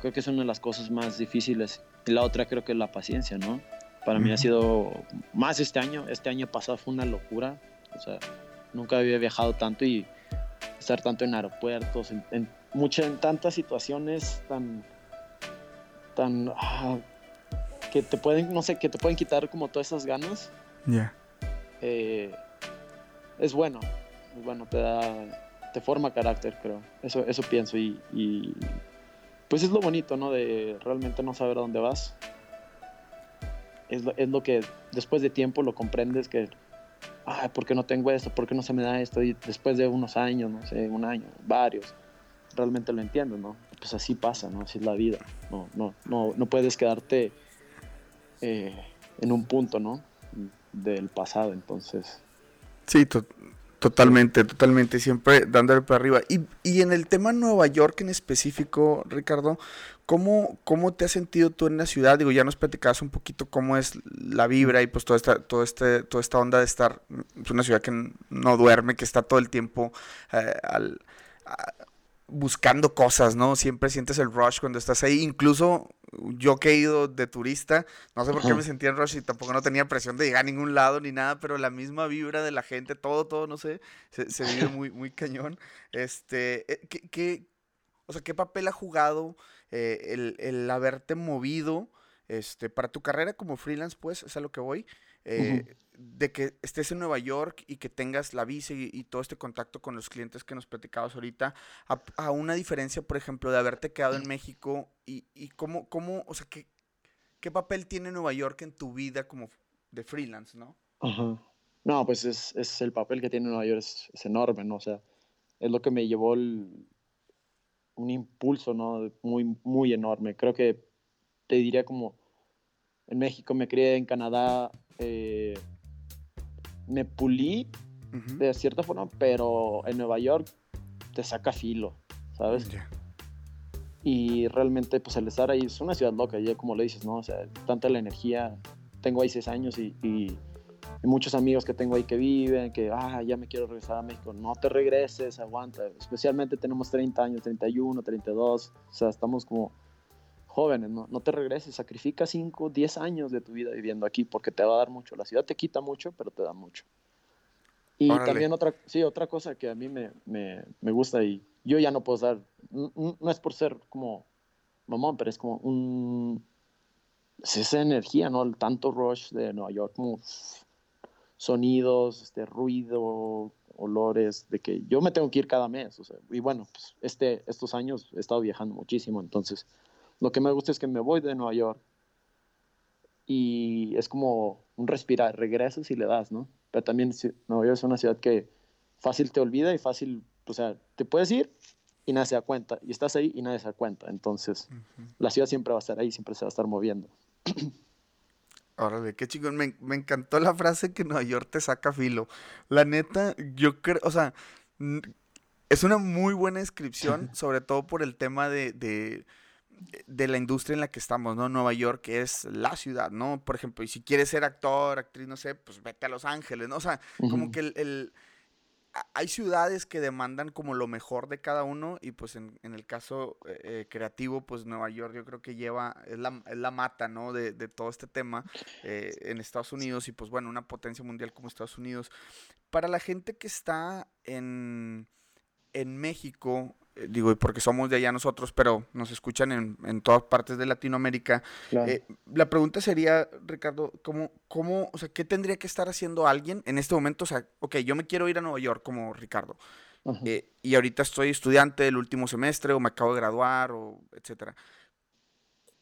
Creo que es una de las cosas más difíciles. Y la otra creo que es la paciencia, ¿no? Para mí ha sido más este año. Este año pasado fue una locura. O sea, nunca había viajado tanto y estar tanto en aeropuertos, en, en, en tantas situaciones tan, tan, ah, que te pueden, no sé, que te pueden quitar como todas esas ganas. Ya. Eh, es bueno, bueno, te da, te forma carácter, creo. Eso, eso pienso y pues es lo bonito, ¿no? De realmente no saber a dónde vas. Es lo, es lo que después de tiempo lo comprendes que, ay, ¿por qué no tengo esto? ¿Por qué no se me da esto? Y después de unos años, no sé, un año, varios, realmente lo entiendo, ¿no? Pues así pasa, ¿no? Así es la vida. No, no, no, no puedes quedarte eh, en un punto, ¿no? Del pasado, entonces. Sí, Totalmente, totalmente, siempre dándole para arriba. Y, y, en el tema Nueva York en específico, Ricardo, ¿cómo, ¿cómo te has sentido tú en la ciudad? Digo, ya nos platicabas un poquito cómo es la vibra y pues toda esta, todo este, toda esta onda de estar, en pues, una ciudad que no duerme, que está todo el tiempo eh, al, buscando cosas, ¿no? Siempre sientes el rush cuando estás ahí. Incluso yo que he ido de turista, no sé por qué me sentía en rush y tampoco no tenía presión de llegar a ningún lado ni nada, pero la misma vibra de la gente, todo, todo, no sé, se, se vive muy, muy cañón. Este, eh, ¿qué, qué, o sea, ¿qué papel ha jugado eh, el, el haberte movido este, para tu carrera como freelance, pues, es a lo que voy? Eh, de que estés en Nueva York y que tengas la visa y, todo este contacto con los clientes que nos platicabas ahorita, a, una diferencia, por ejemplo, de haberte quedado en México y, y cómo, cómo, o sea, ¿qué, qué papel tiene Nueva York en tu vida como de freelance, ¿no? Ajá. No, pues es, es, el papel que tiene Nueva York es, es, enorme, ¿no? O sea, es lo que me llevó el, un impulso, ¿no? Muy, muy enorme. Creo que te diría como en México me crié, en Canadá eh, me pulí de cierta forma, pero en Nueva York te saca filo, ¿sabes? Y realmente, pues el estar ahí es una ciudad loca, ya como le dices, ¿no? O sea, tanta la energía. Tengo ahí seis años y, y, muchos amigos que tengo ahí que viven, que, ah, ya me quiero regresar a México. No te regreses, aguanta. Especialmente tenemos 30 años, 31, 32. O sea, estamos como jóvenes, ¿no? No te regreses, sacrifica 5, 10 años de tu vida viviendo aquí porque te va a dar mucho. La ciudad te quita mucho, pero te da mucho. Y también otra, sí, otra cosa que a mí me, me, me gusta y yo ya no puedo dar, no, es por ser como mamón, pero es como un, es esa energía, ¿no? El tanto rush de Nueva York, como sonidos, este ruido, olores, de que yo me tengo que ir cada mes, o sea, y bueno, pues este, estos años he estado viajando muchísimo, entonces lo que me gusta es que me voy de Nueva York y es como un respirar, regresas y le das, ¿no? pero también Nueva York es una ciudad que fácil te olvida y fácil, o sea, te puedes ir y nadie se da cuenta, y estás ahí y nadie se da cuenta, entonces la ciudad siempre va a estar ahí, siempre se va a estar moviendo. Órale, qué chingón, me, me, encantó la frase que Nueva York te saca filo. La neta, yo creo, o sea, es una muy buena descripción, sobre todo por el tema de de la industria en la que estamos, ¿no? Nueva York es la ciudad, ¿no? Por ejemplo, y si quieres ser actor, actriz, no sé, pues vete a Los Ángeles, ¿no? O sea, como que el, hay ciudades que demandan como lo mejor de cada uno y pues en, el caso eh, eh, creativo, pues Nueva York yo creo que lleva, es la, es la mata, ¿no? De, de, todo este tema eh, en Estados Unidos y pues bueno, una potencia mundial como Estados Unidos. Para la gente que está en, en México, digo, porque somos de allá nosotros, pero nos escuchan en, todas partes de Latinoamérica. Eh, la pregunta sería, Ricardo, ¿cómo, ¿cómo, o sea, qué tendría que estar haciendo alguien en este momento? O sea, ok, yo me quiero ir a Nueva York como Ricardo, eh, y ahorita estoy estudiante del último semestre, o me acabo de graduar, o etcétera.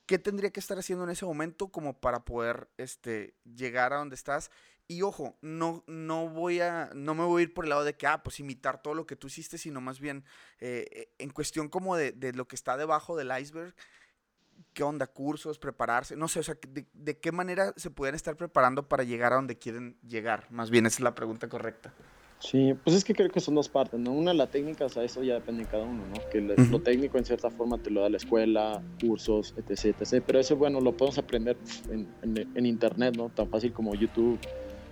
¿Qué tendría que estar haciendo en ese momento como para poder este, llegar a donde estás y ojo, no, no voy a, no me voy a ir por el lado de que, ah, pues imitar todo lo que tú hiciste, sino más bien eh, eh, en cuestión como de, lo que está debajo del iceberg, qué onda, cursos, prepararse, no sé, o sea, de, qué manera se pueden estar preparando para llegar a donde quieren llegar, más bien esa es la pregunta correcta. Sí, pues es que creo que son dos partes, ¿no? Una, la técnica, o sea, eso ya depende de cada uno, ¿no? Que lo técnico en cierta forma te lo da la escuela, cursos, etc., etc., pero eso, bueno, lo podemos aprender en, en internet, ¿no? Tan fácil como YouTube,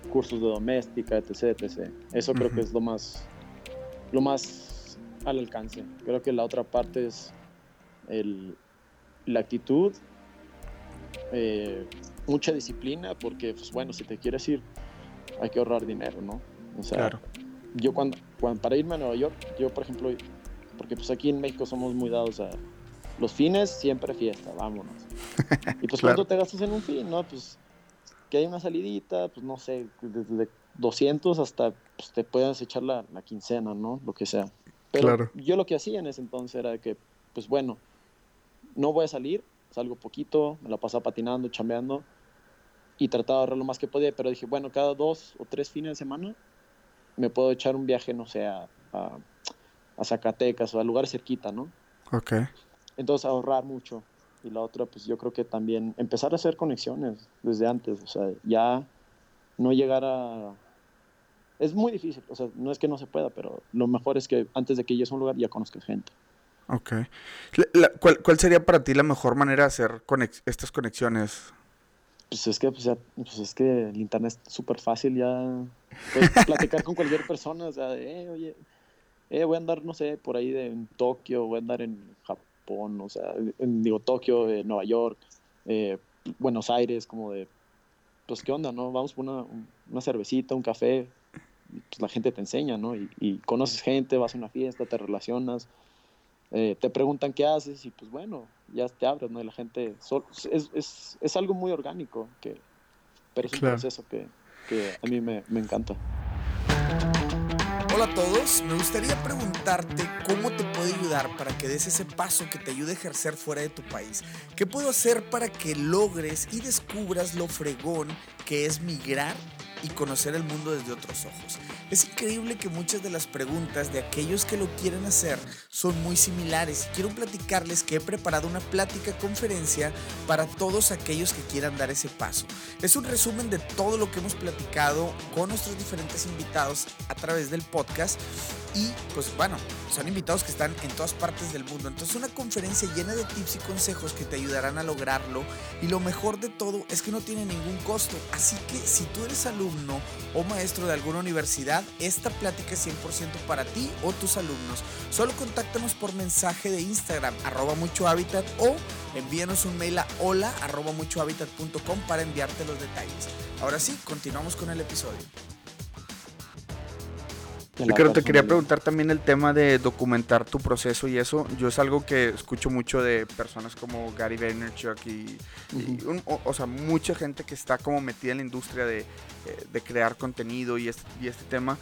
cursos de doméstica, etc. etc. Eso creo que es lo más, lo más al alcance. Creo que la otra parte es el, la actitud, eh, mucha disciplina, porque, pues bueno, si te quieres ir, hay que ahorrar dinero, ¿no? O sea, yo cuando, cuando, para irme a Nueva York, yo por ejemplo, porque pues aquí en México somos muy dados a los fines, siempre fiesta, vámonos. Y pues cuando te gastas en un fin, ¿no? Pues que hay una salidita, pues no sé, desde 200 hasta pues, te puedas echar la, quincena, ¿no? Lo que sea. Pero yo lo que hacía en ese entonces era que, pues bueno, no voy a salir, salgo poquito, me la pasaba patinando, chambeando y trataba de ahorrar lo más que podía, pero dije, bueno, cada dos o tres fines de semana me puedo echar un viaje, no sé, a, a Zacatecas o a lugares cerquita, ¿no? Ok. Entonces ahorrar mucho y la otra, pues yo creo que también empezar a hacer conexiones desde antes, o sea, ya no llegar a... Es muy difícil, o sea, no es que no se pueda, pero lo mejor es que antes de que llegues a un lugar ya conozcas gente. Ok. ¿cuál, sería para ti la mejor manera de hacer estas conexiones? Pues es que, pues, pues es que el internet es súper fácil ya. Puedes platicar con cualquier persona, o sea, eh, oye, eh, voy a andar, no sé, por ahí de, en Tokio, voy a andar en Japón o sea, digo, Tokio, eh, Nueva York, eh, Buenos Aires, como de, pues, ¿qué onda, no? Vamos por una, una cervecita, un café, pues la gente te enseña, ¿no? Y, conoces gente, vas a una fiesta, te relacionas, eh, te preguntan qué haces y pues bueno, ya te abres, ¿no? Y la gente, es, es, es algo muy orgánico, que, pero es un proceso que, que a mí me, me encanta. Hola a todos, me gustaría preguntarte cómo te puedo ayudar para que des ese paso que te ayude a ejercer fuera de tu país. ¿Qué puedo hacer para que logres y descubras lo fregón que es migrar y conocer el mundo desde otros ojos? Es increíble que muchas de las preguntas de aquellos que lo quieren hacer son muy similares quiero platicarles que he preparado una plática conferencia para todos aquellos que quieran dar ese paso. Es un resumen de todo lo que hemos platicado con nuestros diferentes invitados a través del podcast y pues bueno, son invitados que están en todas partes del mundo. Entonces una conferencia llena de tips y consejos que te ayudarán a lograrlo y lo mejor de todo es que no tiene ningún costo. Así que si tú eres alumno o maestro de alguna universidad, esta plática es 100% para ti o tus alumnos. Solo contáctanos por mensaje de Instagram arroba mucho hábitat o envíanos un mail a hola arroba muchohabitat.com para enviarte los detalles. Ahora sí, continuamos con el episodio. Ricardo, te quería preguntar también el tema de documentar tu proceso y eso. Yo es algo que escucho mucho de personas como Gary Vaynerchuk y, o, sea, mucha gente que está como metida en la industria de, eh, crear contenido y este, y este tema.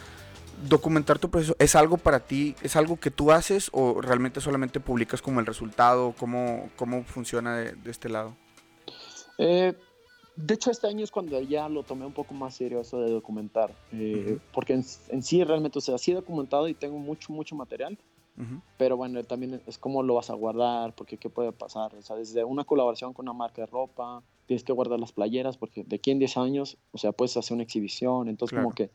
Documentar tu proceso, ¿es algo para ti? ¿Es algo que tú haces o realmente solamente publicas como el resultado? ¿Cómo, cómo funciona de, de este lado? Eh, de hecho, este año es cuando ya lo tomé un poco más serio eso de documentar, eh, porque en, sí realmente, o sea, sí he documentado y tengo mucho, mucho material, pero bueno, también es cómo lo vas a guardar, porque qué puede pasar, o sea, desde una colaboración con una marca de ropa, tienes que guardar las playeras, porque de aquí en 10 años, o sea, puedes hacer una exhibición, entonces como que,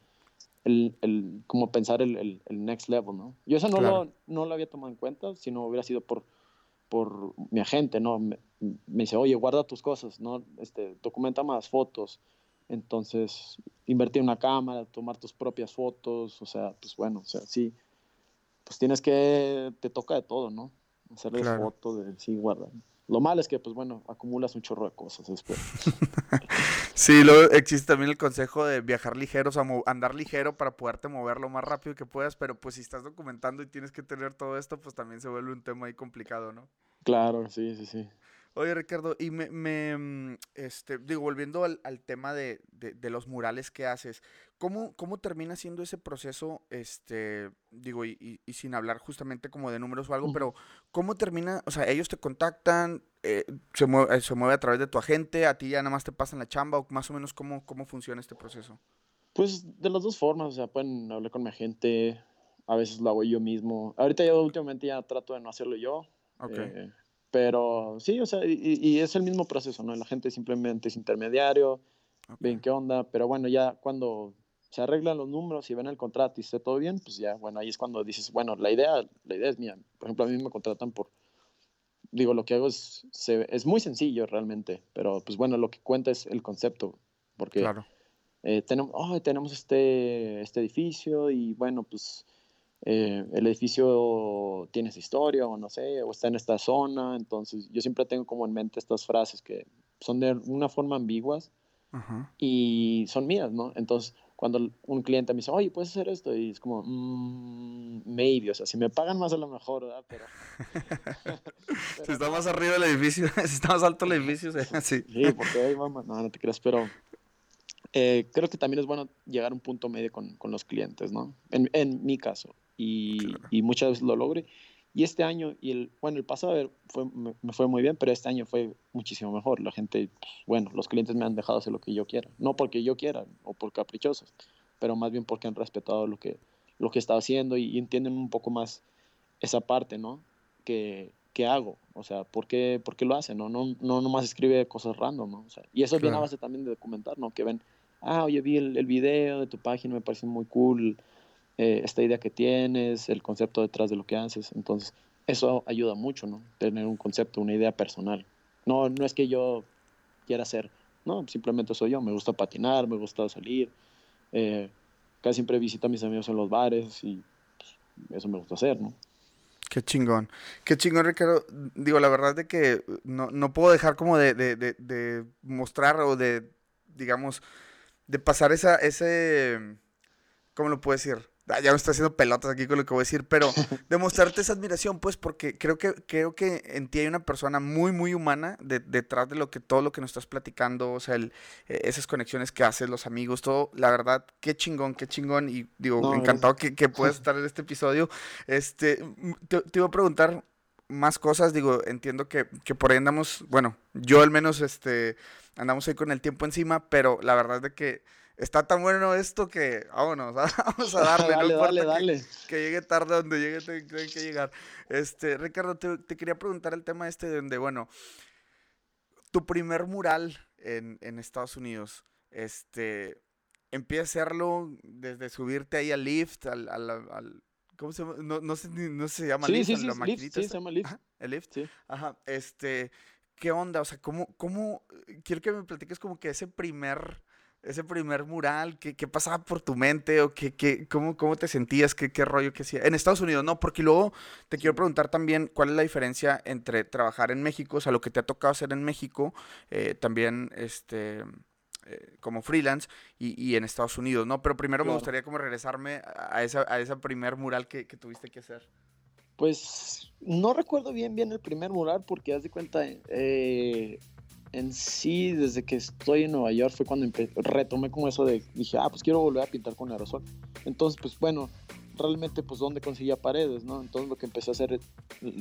el, el, como pensar el, el, next level, ¿no? Yo eso no, lo, no lo había tomado en cuenta, si no hubiera sido por por mi agente, ¿no? Me, dice, oye, guarda tus cosas, ¿no? Este, documenta más fotos. Entonces, invertir en una cámara, tomar tus propias fotos, o sea, pues bueno, o sea, sí, pues tienes que, te toca de todo, ¿no? Hacerles fotos, de, sí, guarda. Lo malo es que, pues bueno, acumulas un chorro de cosas después. sí, luego existe también el consejo de viajar ligero, o sea, andar ligero para poderte mover lo más rápido que puedas, pero pues si estás documentando y tienes que tener todo esto, pues también se vuelve un tema ahí complicado, ¿no? Claro, sí, sí, sí. Oye, Ricardo, y me, me mm, este, digo, volviendo al, al tema de, de, de, los murales que haces, ¿cómo, cómo termina siendo ese proceso, este, digo, y, y, sin hablar justamente como de números o algo, pero cómo termina, o sea, ellos te contactan, eh, se, mueve, se mueve a través de tu agente, a ti ya nada más te pasan la chamba, o más o menos cómo, cómo funciona este proceso? Pues de las dos formas, o sea, pueden hablar con mi agente, a veces lo hago yo mismo. Ahorita yo últimamente ya trato de no hacerlo yo. Okay. Eh, pero sí, o sea, y, es el mismo proceso, ¿no? La gente simplemente es intermediario, ven qué onda, pero bueno, ya cuando se arreglan los números y ven el contrato y esté todo bien, pues ya, bueno, ahí es cuando dices, bueno, la idea, la idea es mía. Por ejemplo, a mí me contratan por, digo, lo que hago es, es muy sencillo realmente, pero pues bueno, lo que cuenta es el concepto, porque claro. eh, tenemos, oh, tenemos este, este edificio y bueno, pues eh, el edificio tiene su historia o no sé, o está en esta zona, entonces yo siempre tengo como en mente estas frases que son de una forma ambiguas y son mías, ¿no? Entonces, cuando un cliente me dice, oye, ¿puedes hacer esto? Y es como, mmm, maybe, o sea, si me pagan más a lo mejor, ¿verdad? Pero... si está más arriba del edificio, si está más alto el edificio, sí. Sí, porque ahí vamos, no, no te creas, pero eh, creo que también es bueno llegar a un punto medio con, con los clientes, ¿no? En, en mi caso, y, y, muchas veces lo logré. Y este año, y el, bueno, el pasado fue, me, fue muy bien, pero este año fue muchísimo mejor. La gente, bueno, los clientes me han dejado hacer lo que yo quiera. No porque yo quiera o por caprichosos, pero más bien porque han respetado lo que, lo que estaba haciendo y, entienden un poco más esa parte, ¿no? Que, que hago, o sea, ¿por qué, por qué lo hacen? No, no, no nomás escribe cosas random, ¿no? O sea, y eso claro. viene a base también de documentar, ¿no? Que ven, ah, oye, vi el, el video de tu página, me parece muy cool, eh, esta idea que tienes, el concepto detrás de lo que haces. Entonces, eso ayuda mucho, ¿no? Tener un concepto, una idea personal. No, no es que yo quiera ser, no, simplemente soy yo. Me gusta patinar, me gusta salir. Eh, casi siempre visito a mis amigos en los bares y pues, eso me gusta hacer, ¿no? Qué chingón. Qué chingón, Ricardo. Digo, la verdad de que no, no puedo dejar como de, de, de, mostrar o de, digamos, de pasar esa, ese, ¿cómo lo puedo decir? Ah, ya me estoy haciendo pelotas aquí con lo que voy a decir, pero demostrarte esa admiración, pues, porque creo que, creo que en ti hay una persona muy, muy humana detrás de lo que, todo lo que nos estás platicando, o sea, el, e, esas conexiones que haces, los amigos, todo, la verdad, qué chingón, qué chingón, y digo, encantado que, que puedas estar en este episodio. Este, te, te, iba a preguntar más cosas, digo, entiendo que, que por ahí andamos, bueno, yo al menos, este, andamos ahí con el tiempo encima, pero la verdad es de que está tan bueno esto que vámonos, vamos a darle, dale, no dale, dale. Que, llegue tarde donde llegue, tiene que llegar. Este, Ricardo, te, te, quería preguntar el tema este de donde, bueno, tu primer mural en, en Estados Unidos, este, empieza a hacerlo desde subirte ahí al lift, al, al, al ¿cómo se llama? No, no, sé, no se llama sí, lift, sí, sí, la lift, sí, se llama lift. Ajá, el lift. Sí. Ajá, este, ¿qué onda? O sea, ¿cómo, cómo, quiero que me platiques como que ese primer, ese primer mural, ¿qué, qué pasaba por tu mente? ¿O qué, qué, cómo, cómo te sentías? ¿Qué, ¿Qué rollo que hacía? En Estados Unidos, no, porque luego te quiero preguntar también cuál es la diferencia entre trabajar en México, o sea, lo que te ha tocado hacer en México, eh, también, este... Eh, como freelance y, y, en Estados Unidos, ¿no? Pero primero Claro. me gustaría como regresarme a esa, a esa primer mural que, que tuviste que hacer. Pues no recuerdo bien bien el primer mural porque haz de cuenta, eh, en sí desde que estoy en Nueva York fue cuando retomé como eso de, dije, ah, pues quiero volver a pintar con aerosol. Entonces, pues bueno, realmente pues dónde conseguía paredes, ¿no? Entonces lo que empecé a hacer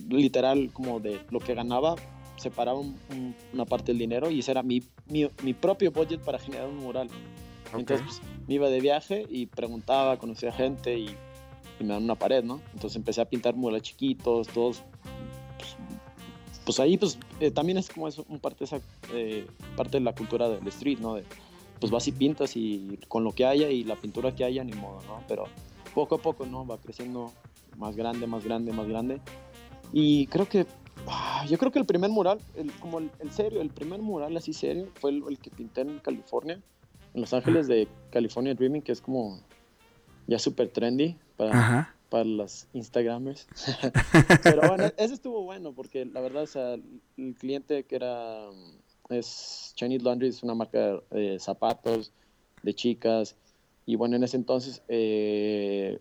literal como de lo que ganaba, separaba un- un- una parte del dinero y ese era mi, mi, mi propio budget para generar un mural. Entonces, pues, me iba de viaje y preguntaba, conocía gente y, y me dan una pared, ¿no? Entonces empecé a pintar murales chiquitos, todos. Pues, ahí, pues eh, también es como es un parte, esa, eh, parte de la cultura del street, ¿no? De, pues vas y pintas y con lo que haya y la pintura que haya, ni modo, ¿no? Pero poco a poco, ¿no? Va creciendo más grande, más grande, más grande. Y creo que, ah, yo creo que el primer mural, el, como el, el serio, el primer mural así serio, fue el, el que pinté en California, en Los Ángeles de California Dreaming, que es como ya súper trendy para, Ajá. Para las Instagramers. Pero bueno, ese estuvo bueno porque la verdad, o sea, el cliente que era, es Chinese Laundry, es una marca de zapatos, de chicas, y bueno, en ese entonces eh,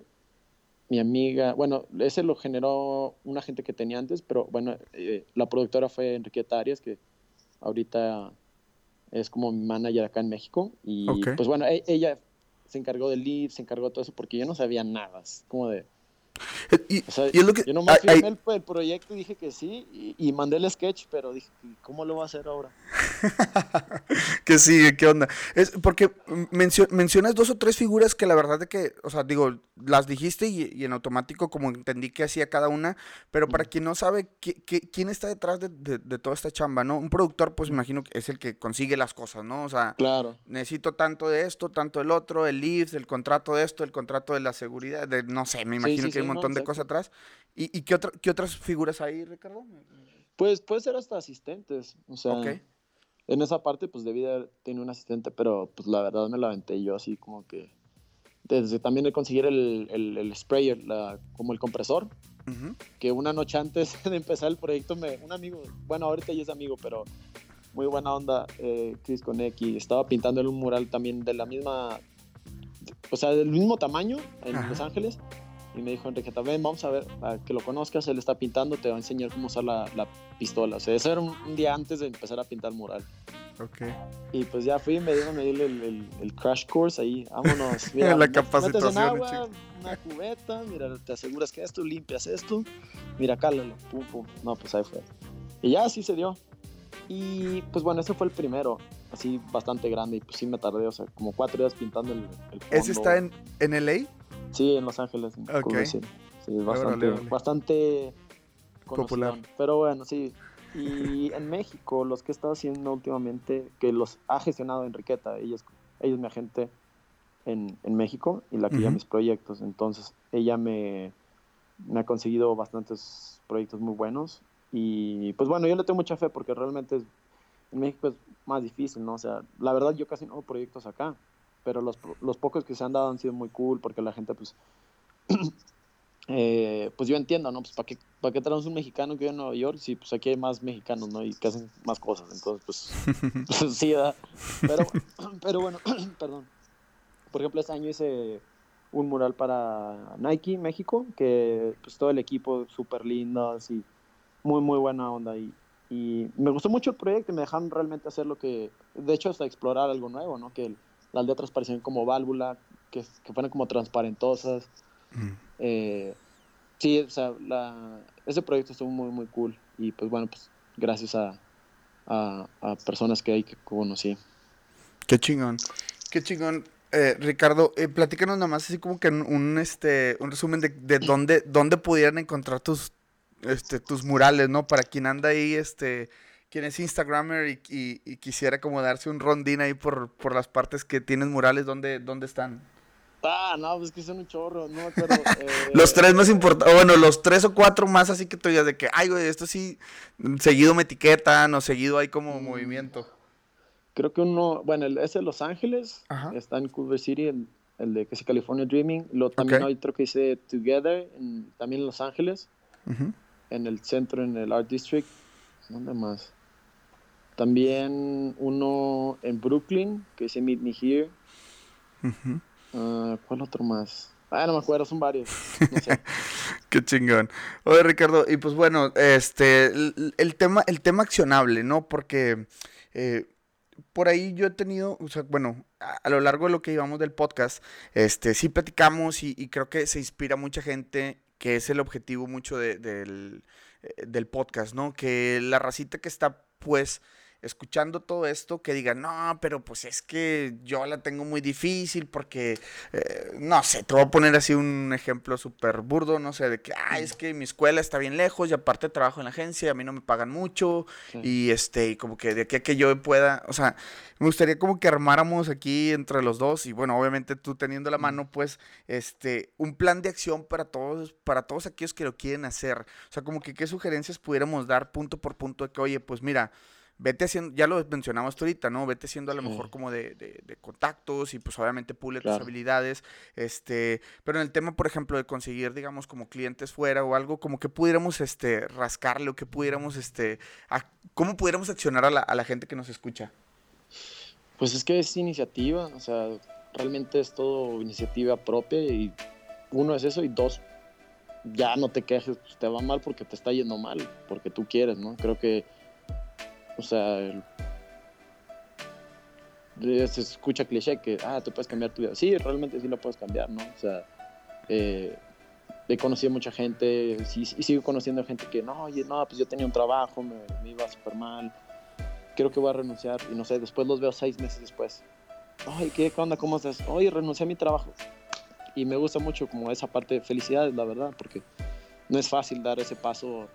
mi amiga, bueno, ese lo generó una gente que tenía antes, pero bueno, eh, la productora fue Enriqueta Arias, que ahorita es como mi manager acá en México, y pues bueno, e- ella se encargó del lead, se encargó de todo eso, porque yo no sabía nada, es como de... Y, O sea, y es lo que. yo nomás ay, firmé el, el proyecto y dije que sí, y, y mandé el sketch, pero dije, "¿Y ¿cómo lo voy a hacer ahora? que sigue, ¿qué onda? Es porque mencio- mencionas dos o tres figuras que la verdad de que, o sea, digo, las dijiste y, y en automático como entendí que hacía cada una, pero para Ujú. quien no sabe ¿qué- qué- quién está detrás de, de- de toda esta chamba, ¿no? Un productor, pues imagino que es el que consigue las cosas, ¿no? O sea, Claro. necesito tanto de esto, tanto del otro, el lift, el contrato de esto, el contrato de la seguridad, de, no sé, me Sí, imagino sí, que hay un montón de cosas atrás. ¿Y, y qué, otra- qué otras figuras hay, Ricardo? Pues puede ser hasta asistentes, o sea, Ok. en esa parte pues debí de haber tenido un asistente, pero pues la verdad me la aventé yo así como que, desde también el conseguir el, el, el sprayer, la, como el compresor, Ujú. que una noche antes de empezar el proyecto, me, un amigo, bueno, ahorita ya es amigo, pero muy buena onda, eh, Chris Konecki, estaba pintando en un mural también de la misma, o sea, del mismo tamaño en Ajá. Los Ángeles. Y me dijo, Enriqueta, ven, vamos a ver, a que lo conozcas, él está pintando, te va a enseñar cómo usar la, la pistola. O sea, eso era un, un día antes de empezar a pintar mural. Ok. Y pues ya fui, me dieron ahí el, el, el crash course ahí, vámonos. Mira, La capacitación, en agua, una cubeta, mira, te aseguras que esto, limpias esto, mira, cálalo, pum, pum. No, pues ahí fue. Y ya así se dio. Y pues bueno, ese fue el primero, así bastante grande, y pues sí me tardé, o sea, como cuatro días pintando el, el ¿Ese fondo. está en, en LA? Sí, en Los Ángeles, en Ok. Culver City. Sí, Órale, bastante, órale. bastante Popular. Pero bueno, sí. Y en México, los que he estado haciendo últimamente, que los ha gestionado Enriqueta, ella es, ella es mi agente en, en México y la que lleva mis proyectos. Entonces, ella me, me ha conseguido bastantes proyectos muy buenos. Y pues bueno, yo le tengo mucha fe porque realmente es- en México es más difícil, ¿no? O sea, la verdad yo casi no hago proyectos acá, pero los, los pocos que se han dado han sido muy cool porque la gente pues... eh, pues yo entiendo, ¿no? Pues ¿para qué, para qué traemos un mexicano que vive en Nueva York si pues aquí hay más mexicanos, ¿no? Y que hacen más cosas, entonces pues, pues sí, ¿verdad? Pero, pero bueno, perdón. Por ejemplo, este año hice un mural para Nike México, que pues todo el equipo súper lindo, así, muy, muy buena onda. Y, y me gustó mucho el proyecto y me dejaron realmente hacer lo que, de hecho, hasta explorar algo nuevo, ¿no? Que el- las letras parecían como válvula, que, que fueran como transparentosas. Mm. Eh, sí, o sea, la, ese proyecto estuvo muy, muy cool. Y pues bueno, pues gracias a, a, a personas que hay que conocí. Qué chingón. Qué chingón. Eh, Ricardo, eh, platícanos nomás así como que un, este, un resumen de, de dónde, dónde pudieran encontrar tus, este, tus murales, ¿no? Para quien anda ahí, este, quien es Instagramer y, quisiera como darse un rondín ahí por, por las partes que tienes murales, ¿dónde, dónde están? Ah, no, pues que son un chorro, no pero eh, los tres más importantes, bueno, los tres o cuatro más así que tú digas de que, ay, güey, esto sí, seguido me etiquetan o seguido hay como mm. movimiento. Creo que uno, bueno, el, ese de Los Ángeles, está en Culver City, el, el de que es California Dreaming. Lo, también hay otro que dice Together, también en Los Ángeles, en el centro, en el Art District. ¿Dónde más? También uno en Brooklyn, que dice Meet Me Here. Ah, ¿Cuál otro más? Ah, no me acuerdo, son varios. No sé. Qué chingón. Oye, Ricardo, y pues bueno, este, el, tema, el tema accionable, ¿no? Porque eh, por ahí yo he tenido, o sea, bueno, a, lo largo de lo que llevamos del podcast, este, sí platicamos y, creo que se inspira mucha gente, que es el objetivo mucho del, eh, del podcast, ¿no? Que la racita que está, pues, escuchando todo esto que digan, no, pero pues es que yo la tengo muy difícil porque, eh, no sé, te voy a poner así un ejemplo súper burdo, no sé, de que, ah, es que mi escuela está bien lejos y aparte trabajo en la agencia, a mí no me pagan mucho y este, y como que de aquí a que yo pueda, o sea, me gustaría como que armáramos aquí entre los dos y bueno, obviamente tú teniendo la mano, pues, este, un plan de acción para todos, para todos aquellos que lo quieren hacer, o sea, como que qué sugerencias pudiéramos dar punto por punto de que, oye, pues mira, vete haciendo, ya lo mencionamos ahorita, ¿no? Vete haciendo a lo mejor como de, de, contactos y pues obviamente pule tus habilidades, este, pero en el tema, por ejemplo, de conseguir, digamos, como clientes fuera o algo, como que pudiéramos, este, rascarle o que pudiéramos, este, ¿cómo pudiéramos accionar a la, a la gente que nos escucha? Pues es que es iniciativa, o sea, realmente es todo iniciativa propia y uno es eso y dos, ya no te quejes, pues, te va mal porque te está yendo mal, porque tú quieres, ¿no? Creo que o sea, se escucha cliché que, ah, tú puedes cambiar tu vida. Sí, realmente sí lo puedes cambiar, ¿no? O sea, eh, he conocido mucha gente y sigo conociendo gente que, no, oye, no, pues yo tenía un trabajo, me, iba súper mal, creo que voy a renunciar. Y no sé, después los veo seis meses después. Ay, ¿qué, onda? ¿Cómo estás? Oye, renuncié a mi trabajo. Y me gusta mucho como esa parte de felicidad, la verdad, porque no es fácil dar ese paso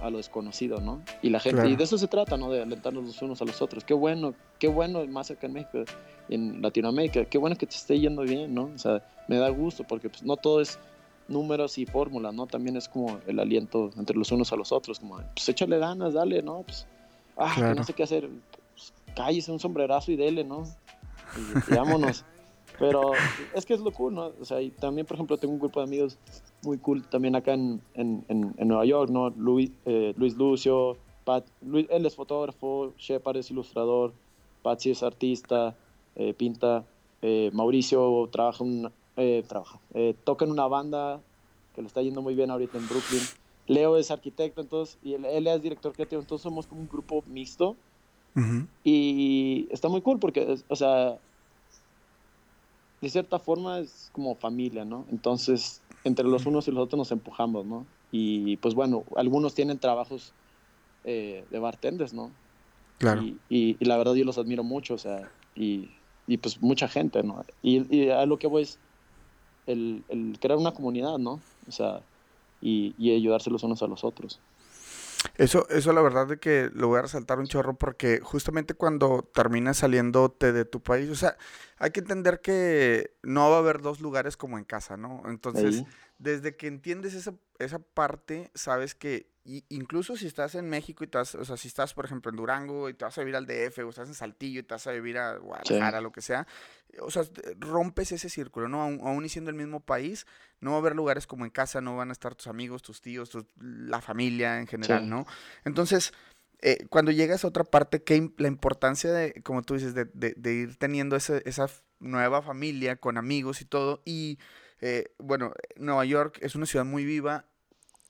a lo desconocido, ¿no? Y la gente, y de eso se trata, ¿no? De alentarnos los unos a los otros. Qué bueno, qué bueno, más acá en México, en Latinoamérica, qué bueno que te esté yendo bien, ¿no? O sea, me da gusto porque pues no todo es números y fórmulas, ¿no? También es como el aliento entre los unos a los otros, como, pues échale ganas, dale, ¿no? Pues, ah, que no sé qué hacer, pues, cállese un sombrerazo y dele, ¿no? Y, y vámonos. Pero es que es lo cool, ¿no? O sea, y también, por ejemplo, tengo un grupo de amigos muy cool también acá en, en, en, Nueva York, ¿no? Luis, eh, Luis Lucio, Pat, él es fotógrafo, Shepard es ilustrador, Patsy es artista, eh, pinta, eh, Mauricio trabaja, un, trabaja toca en una banda que le está yendo muy bien ahorita en Brooklyn. Leo es arquitecto, entonces, y él, es director creativo, entonces somos como un grupo mixto. Y está muy cool porque, o sea, de cierta forma es como familia, ¿no? Entonces, entre los unos y los otros nos empujamos, ¿no? Y pues bueno, algunos tienen trabajos eh, de bartenders, ¿no? Claro. Y, la verdad yo los admiro mucho, o sea, y, pues mucha gente, ¿no? Y, a lo que voy es el, crear una comunidad, ¿no? O sea, y, y ayudarse los unos a los otros. Eso, eso la verdad de que lo voy a resaltar un chorro porque justamente cuando terminas saliéndote de tu país, o sea, hay que entender que no va a haber dos lugares como en casa, ¿no? Entonces, desde que entiendes esa, esa parte, sabes que incluso si estás en México y estás, o sea, si estás, por ejemplo, en Durango y te vas a vivir al DF, o estás en Saltillo y te vas a vivir a Guadalajara, lo que sea, o sea, rompes ese círculo, ¿no? Aún, y siendo el mismo país, no va a haber lugares como en casa, no van a estar tus amigos, tus tíos, la familia en general, ¿no? Entonces, eh, cuando llegas a otra parte, que la importancia de, como tú dices, de, de, ir teniendo esa nueva familia con amigos y todo, y eh, bueno, Nueva York es una ciudad muy viva.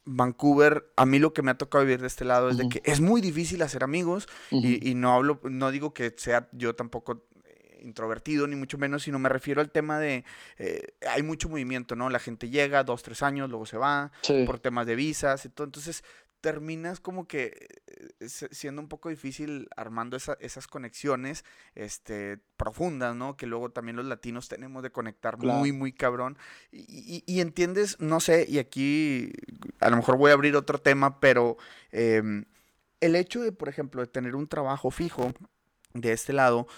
Vancouver, a mí lo que me ha tocado vivir de este lado es de que es muy difícil hacer amigos y, no hablo, no digo que sea yo tampoco eh, introvertido ni mucho menos, sino me refiero al tema de eh, hay mucho movimiento, ¿no? La gente llega dos, tres años, luego se va por temas de visas y todo, entonces terminas como que eh, siendo un poco difícil armando esas conexiones este, profundas, ¿no? Que luego también los latinos tenemos de conectar muy, muy cabrón. Y, entiendes, no sé, y aquí a lo mejor voy a abrir otro tema, pero em, el hecho de, por ejemplo, de tener un trabajo fijo de este lado,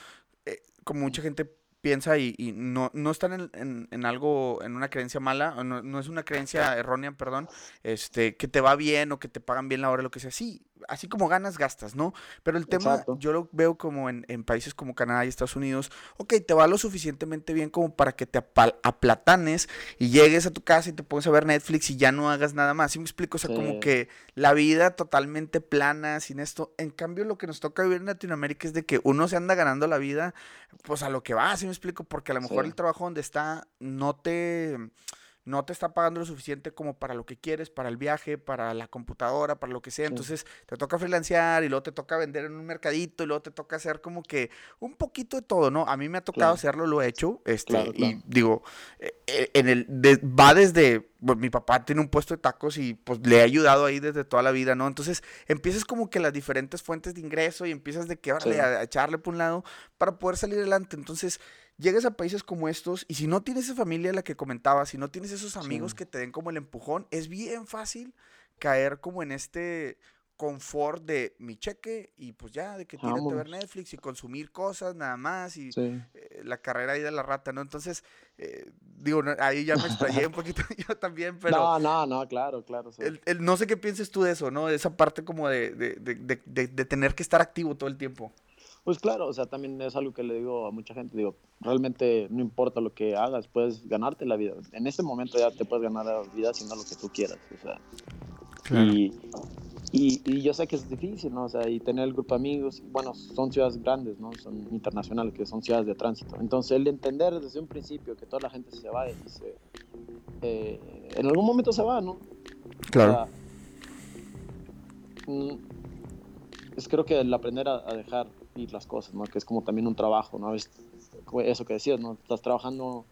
eh, como mucha gente piensa y, no, no están en, algo, en una creencia mala, no, no, es una creencia errónea, perdón, este, que te va bien o que te pagan bien la hora, lo que sea. Sí, así como ganas, gastas, ¿no? Pero el tema yo lo veo como en, países como Canadá y Estados Unidos, ok, te va lo suficientemente bien como para que te aplatanes y llegues a tu casa y te pongas a ver Netflix y ya no hagas nada más. ¿Sí me explico? O sea, como que la vida totalmente plana, sin esto. En cambio, lo que nos toca vivir en Latinoamérica es de que uno se anda ganando la vida, pues a lo que va, ¿sí me explico? Porque a lo mejor el trabajo donde está no te no te está pagando lo suficiente como para lo que quieres, para el viaje, para la computadora, para lo que sea. Entonces te toca freelancear y luego te toca vender en un mercadito y luego te toca hacer como que un poquito de todo, ¿no? A mí me ha tocado hacerlo, lo he hecho. Este, Y digo, eh, eh, en el va desde mi papá tiene un puesto de tacos y pues le he ayudado ahí desde toda la vida, ¿no? Entonces empiezas como que las diferentes fuentes de ingreso y empiezas de que, a, echarle por un lado para poder salir adelante. Entonces llegas a países como estos y si no tienes esa familia la que comentaba, si no tienes esos amigos que te den como el empujón, es bien fácil caer como en este confort de mi cheque y pues ya, de que tienes que ver Netflix y consumir cosas nada más y eh, la carrera ahí de la rata, ¿no? Entonces, eh, digo, ahí ya me explayé un poquito yo también, pero... No, no, no, claro, claro. El, no sé qué pienses tú de eso, ¿no? De esa parte como de, de, de, de tener que estar activo todo el tiempo. Pues claro, o sea, también es algo que le digo a mucha gente, digo, realmente no importa lo que hagas, puedes ganarte la vida. En este momento ya te puedes ganar la vida haciendo lo que tú quieras, o sea. Y, y, yo sé que es difícil, ¿no? O sea, y tener el grupo de amigos, bueno, son ciudades grandes, ¿no? Son internacionales, que son ciudades de tránsito. Entonces, el entender desde un principio que toda la gente se va y se, eh, en algún momento se va, ¿no? Claro. Mm, es creo que el aprender a dejar las cosas, ¿no? Que es como también un trabajo, ¿no? Es eso que decías, ¿no? Estás trabajando,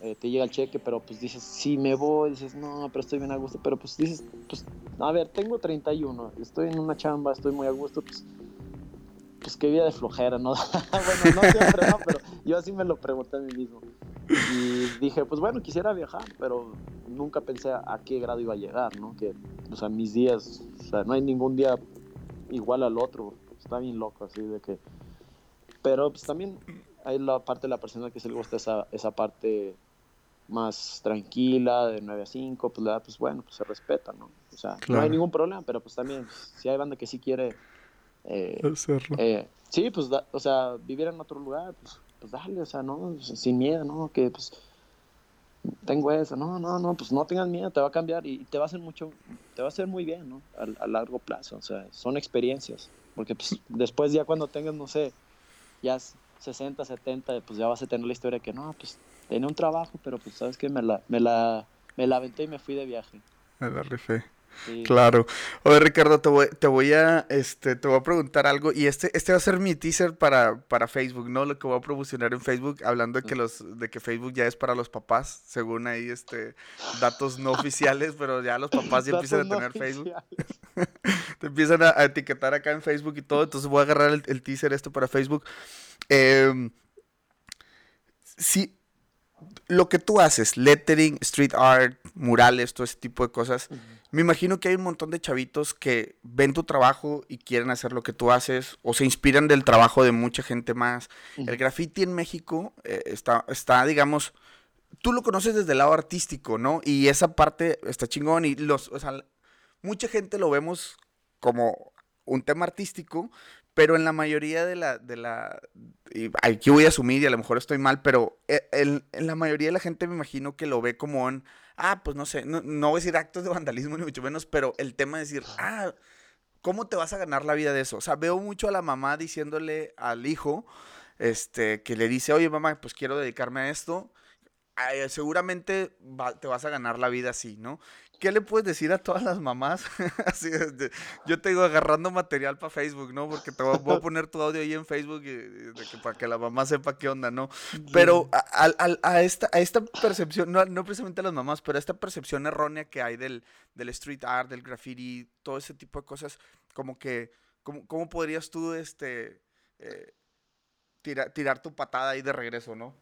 eh, te llega el cheque, pero pues dices, sí, me voy, dices, no, pero estoy bien a gusto, pero pues dices, pues, a ver, tengo 31, estoy en una chamba, estoy muy a gusto, pues, pues qué vida de flojera, ¿no? bueno, no siempre, no, pero yo así me lo pregunté a mí mismo. Y dije, pues bueno, quisiera viajar, pero nunca pensé a, qué grado iba a llegar, ¿no? Que, o sea, mis días, o sea, no hay ningún día igual al otro está bien loco, así de que... Pero pues también hay la parte de la persona que se le gusta esa, esa parte más tranquila, de 9 a 5, pues, la, pues bueno, pues se respeta, ¿no? O sea, no hay ningún problema, pero pues también, si hay banda que sí quiere... Eh, Hacerlo. Eh, sí, pues, o sea, vivir en otro lugar, pues, pues dale, o sea, no, sin miedo, ¿no? Que pues tengo eso, no, no, no, pues no tengas miedo, te va a cambiar y te va a hacer mucho, te va a hacer muy bien, ¿no? A, a largo plazo, o sea, son experiencias. Porque pues, después ya cuando tengas, no sé, ya 60, 70, pues ya vas a tener la historia de que no, pues tenía un trabajo, pero pues sabes que me la, me la, me la aventé y me fui de viaje. Me la rifé. Claro. Oye, Ricardo, te voy, te voy a este, te voy a preguntar algo. Y este, este va a ser mi teaser para, para Facebook, ¿no? Lo que voy a promocionar en Facebook, hablando de que los, de que Facebook ya es para los papás, según ahí este datos no oficiales, pero ya los papás ya empiezan a tener Facebook. te empiezan a, etiquetar acá en Facebook y todo. Entonces voy a agarrar el, teaser esto para Facebook. Eh, sí, lo que tú haces, lettering, street art, murales, todo ese tipo de cosas. Me imagino que hay un montón de chavitos que ven tu trabajo y quieren hacer lo que tú haces o se inspiran del trabajo de mucha gente más. El graffiti en México eh, está, está, digamos, tú lo conoces desde el lado artístico, ¿no? Y esa parte está chingón y los, o sea, mucha gente lo vemos como un tema artístico, pero en la mayoría de la, de la, y aquí voy a asumir y a lo mejor estoy mal, pero eh, en la mayoría de la gente me imagino que lo ve como un ah, pues no sé, no, voy a decir actos de vandalismo ni mucho menos, pero el tema de decir, ah, ¿cómo te vas a ganar la vida de eso? O sea, veo mucho a la mamá diciéndole al hijo, este, que le dice, oye mamá, pues quiero dedicarme a esto. seguramente te vas a ganar la vida así, ¿no? ¿Qué le puedes decir a todas las mamás? así, yo te digo agarrando material para Facebook, ¿no? Porque te voy, a poner tu audio ahí en Facebook para que la mamá sepa qué onda, ¿no? Pero a, esta, a esta percepción, no, no, precisamente a las mamás, pero a esta percepción errónea que hay del, del street art, del graffiti, todo ese tipo de cosas, como que, ¿cómo, cómo podrías tú, este, eh, tirar tu patada ahí de regreso, ¿no?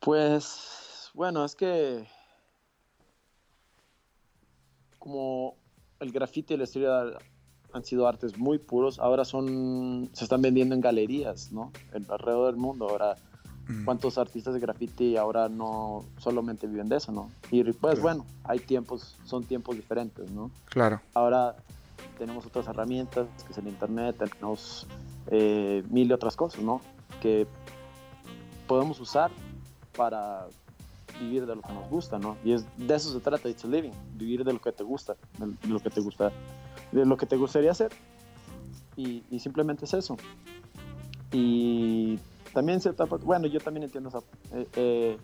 Pues, bueno, es que como el graffiti y la historia han sido artes muy puros, ahora son, se están vendiendo en galerías, ¿no? alrededor del mundo. Ahora, mm. ¿cuántos artistas de graffiti ahora no solamente viven de eso, ¿no? Y pues bueno, hay tiempos, son tiempos diferentes, ¿no? Claro. Ahora tenemos otras herramientas, que es el internet, tenemos eh, mil y otras cosas, ¿no? Que podemos usar para vivir de lo que nos gusta, ¿no? Y es, de eso se trata, it's living, vivir de lo que te gusta, de lo que te gusta, de lo que te gustaría hacer. Y, simplemente es eso. Y también bueno, yo también entiendo eh, eh,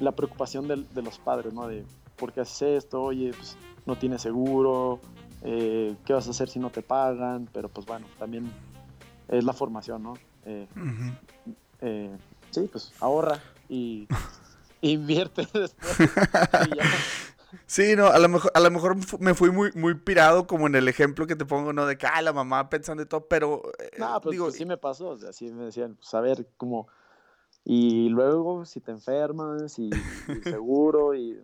la preocupación de, de, los padres, ¿no? De, ¿por qué haces esto? Oye, pues no tienes seguro, eh, ¿qué vas a hacer si no te pagan? Pero pues bueno, también es la formación, ¿no? sí, pues ahorra y invierte después. Sí, no, a lo mejor, a lo mejor me fui muy, muy pirado como en el ejemplo que te pongo, ¿no? De que, ah, la mamá pensando de todo, pero... Eh, no, pues, digo, pues sí me pasó, o sea, sí me decían, pues a ver, como y luego, si te enfermas, y, seguro, y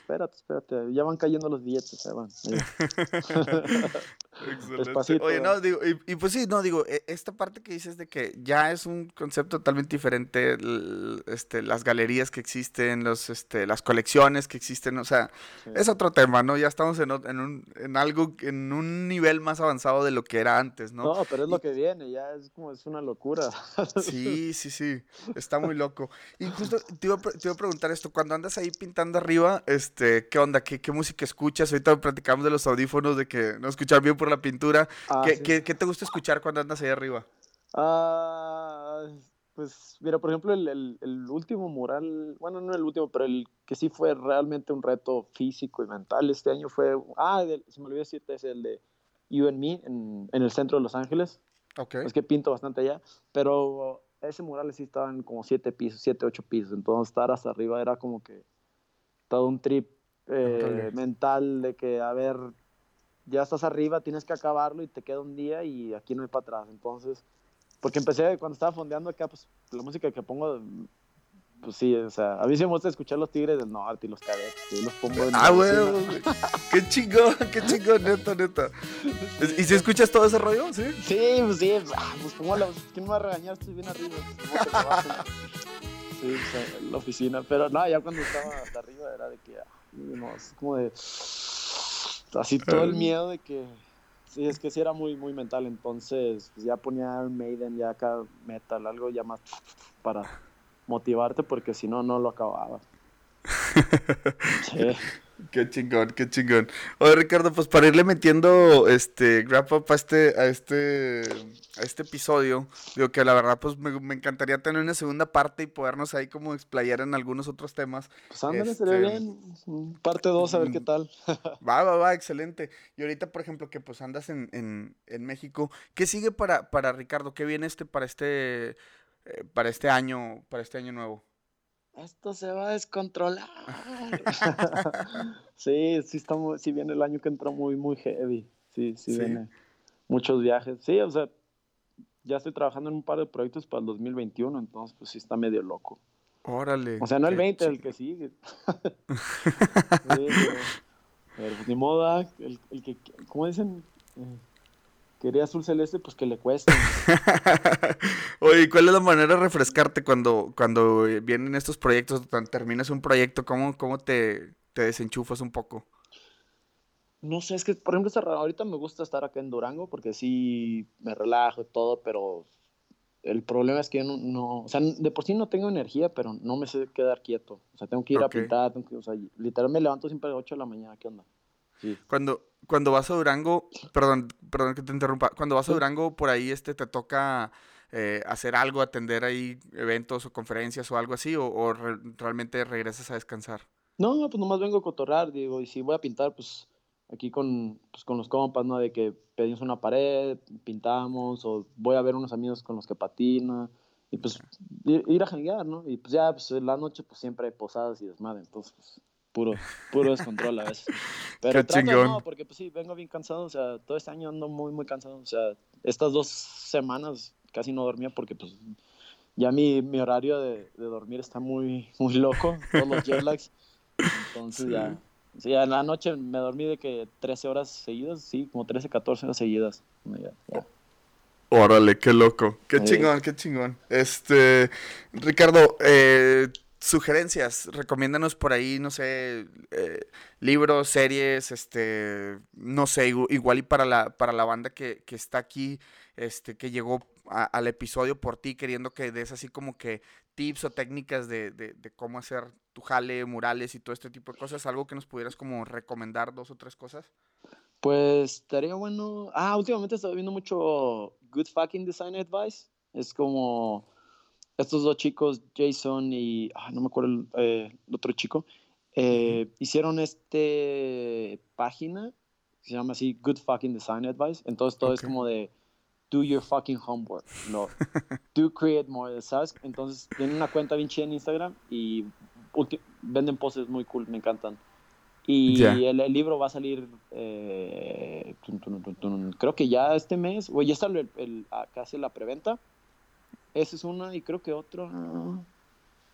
espérate, espérate, ya van cayendo los billetes, ya van. Excelente. Oye, no, digo, y, pues sí, no, digo, e, esta parte que dices de que ya es un concepto totalmente diferente, este, las galerías que existen, los, este, las colecciones que existen, o sea, es otro tema, ¿no? Ya estamos en, en, un, en algo, en un nivel más avanzado de lo que era antes, ¿no? No, pero es lo que viene, ya es como, es una locura. Sí, sí, sí. Está muy loco. Y justo te iba, te iba, a preguntar esto, cuando andas ahí pintando arriba, este, ¿qué onda? ¿Qué, qué música escuchas? Ahorita platicamos de los audífonos, de que no escuchar bien por la pintura. Ah, ¿Qué, ¿qué, ¿qué, te gusta escuchar cuando andas ahí arriba? Ah, pues, mira, por ejemplo, el, el, el, último mural, bueno, no el último, pero el que sí fue realmente un reto físico y mental este año fue, ah, se me olvidó decirte, es el de You and Me en, en el centro de Los Ángeles. Okay. Es que pinto bastante allá, pero ese mural sí estaban como siete pisos, siete, ocho pisos, entonces estar hasta arriba era como que todo un trip eh, mental de que, a ver, ya estás arriba, tienes que acabarlo y te queda un día y aquí no hay para atrás, entonces, porque empecé cuando estaba fondeando acá, pues la música que pongo pues sí, o sea, a mí sí me gusta escuchar los Tigres del Norte y los Cadetes, y los pongo en Ah, güey, qué chingón, qué chingón, neta, neta. ¿Y si escuchas todo ese rollo? Sí, sí, pues sí, ah, pues como la, ¿quién me va a regañar? Estoy bien arriba. sí, o sea, la oficina, pero no, ya cuando estaba hasta arriba era de que, ah, no, es como de, así todo el miedo de que, sí, es que sí era muy, muy mental, entonces pues ya ponía Maiden, ya acá metal, algo ya más para motivarte porque si no, no lo acababa. sí. Qué chingón, qué chingón. Oye, Ricardo, pues para irle metiendo este wrap up a este, a este, a este episodio, digo que la verdad, pues me, encantaría tener una segunda parte y podernos ahí como explayar en algunos otros temas. Pues ándale, sería este, bien. Parte 2, a ver qué mm, tal. va, va, va, excelente. Y ahorita, por ejemplo, que pues andas en, en, en México, ¿qué sigue para, para Ricardo? ¿Qué viene este para este eh, para este año, para este año nuevo? Esto se va a descontrolar. sí, sí, estamos, sí viene el año que entra muy, muy heavy. Sí, sí, viene muchos viajes. Sí, o sea, ya estoy trabajando en un par de proyectos para el 2021, entonces pues sí está medio loco. Órale. O sea, no el 20, el que sigue. sí, pero, ni moda, ah, el, el que, ¿cómo dicen? Eh, quería azul celeste, pues que le cueste. Oye, ¿cuál es la manera de refrescarte cuando, cuando vienen estos proyectos, cuando terminas un proyecto, cómo, cómo te, te desenchufas un poco? No sé, es que, por ejemplo, ahorita me gusta estar acá en Durango porque sí me relajo y todo, pero el problema es que yo no, o sea, de por sí no tengo energía, pero no me sé quedar quieto. O sea, tengo que ir a pintar, tengo que, o sea, literal me levanto siempre a las 8 de la mañana, ¿qué onda? Sí. Cuando, cuando vas a Durango, perdón, perdón que te interrumpa, cuando vas a Durango, por ahí este te toca eh, hacer algo, atender ahí eventos o conferencias o algo así, o, realmente regresas a descansar? No, pues nomás vengo a cotorrar, digo, y si voy a pintar, pues aquí con, pues, con los compas, ¿no? De que pedimos una pared, pintamos, o voy a ver unos amigos con los que patina, y pues ir, a janguear, ¿no? Y pues ya, pues en la noche, pues siempre hay posadas y desmadre, entonces, pues, puro, puro descontrol a veces. Pero Qué trato, no, porque pues sí, vengo bien cansado, o sea, todo este año ando muy, muy cansado, o sea, estas dos semanas casi no dormía porque pues ya mi, mi horario de, de, dormir está muy, muy loco, todos los jet lags, entonces ya Sí, en la noche me dormí de que 13 horas seguidas, sí, como 13, 14 horas seguidas. Órale, qué loco. Qué chingón, qué chingón. Este, Ricardo, eh, sugerencias, recomiéndanos por ahí, no sé, eh, libros, series, este, no sé, igual y para la, para la banda que, que está aquí, este, que llegó al episodio por ti, queriendo que des así como que tips o técnicas de, de, de, cómo hacer tu jale, murales y todo este tipo de cosas, algo que nos pudieras como recomendar, dos o tres cosas. Pues estaría bueno. Ah, últimamente he estado viendo mucho Good Fucking Design Advice. Es como estos dos chicos, Jason y ah, no me acuerdo el, eh, otro chico, eh, hicieron este página que se llama así Good Fucking Design Advice. Entonces todo es como de do your fucking homework, no, do create more, ¿sabes? Entonces tienen una cuenta bien chida en Instagram y venden poses muy cool, me encantan. Y el, libro va a salir, eh, creo que ya este mes, o ya está el, ah, casi la preventa. Esa es una y creo que otra.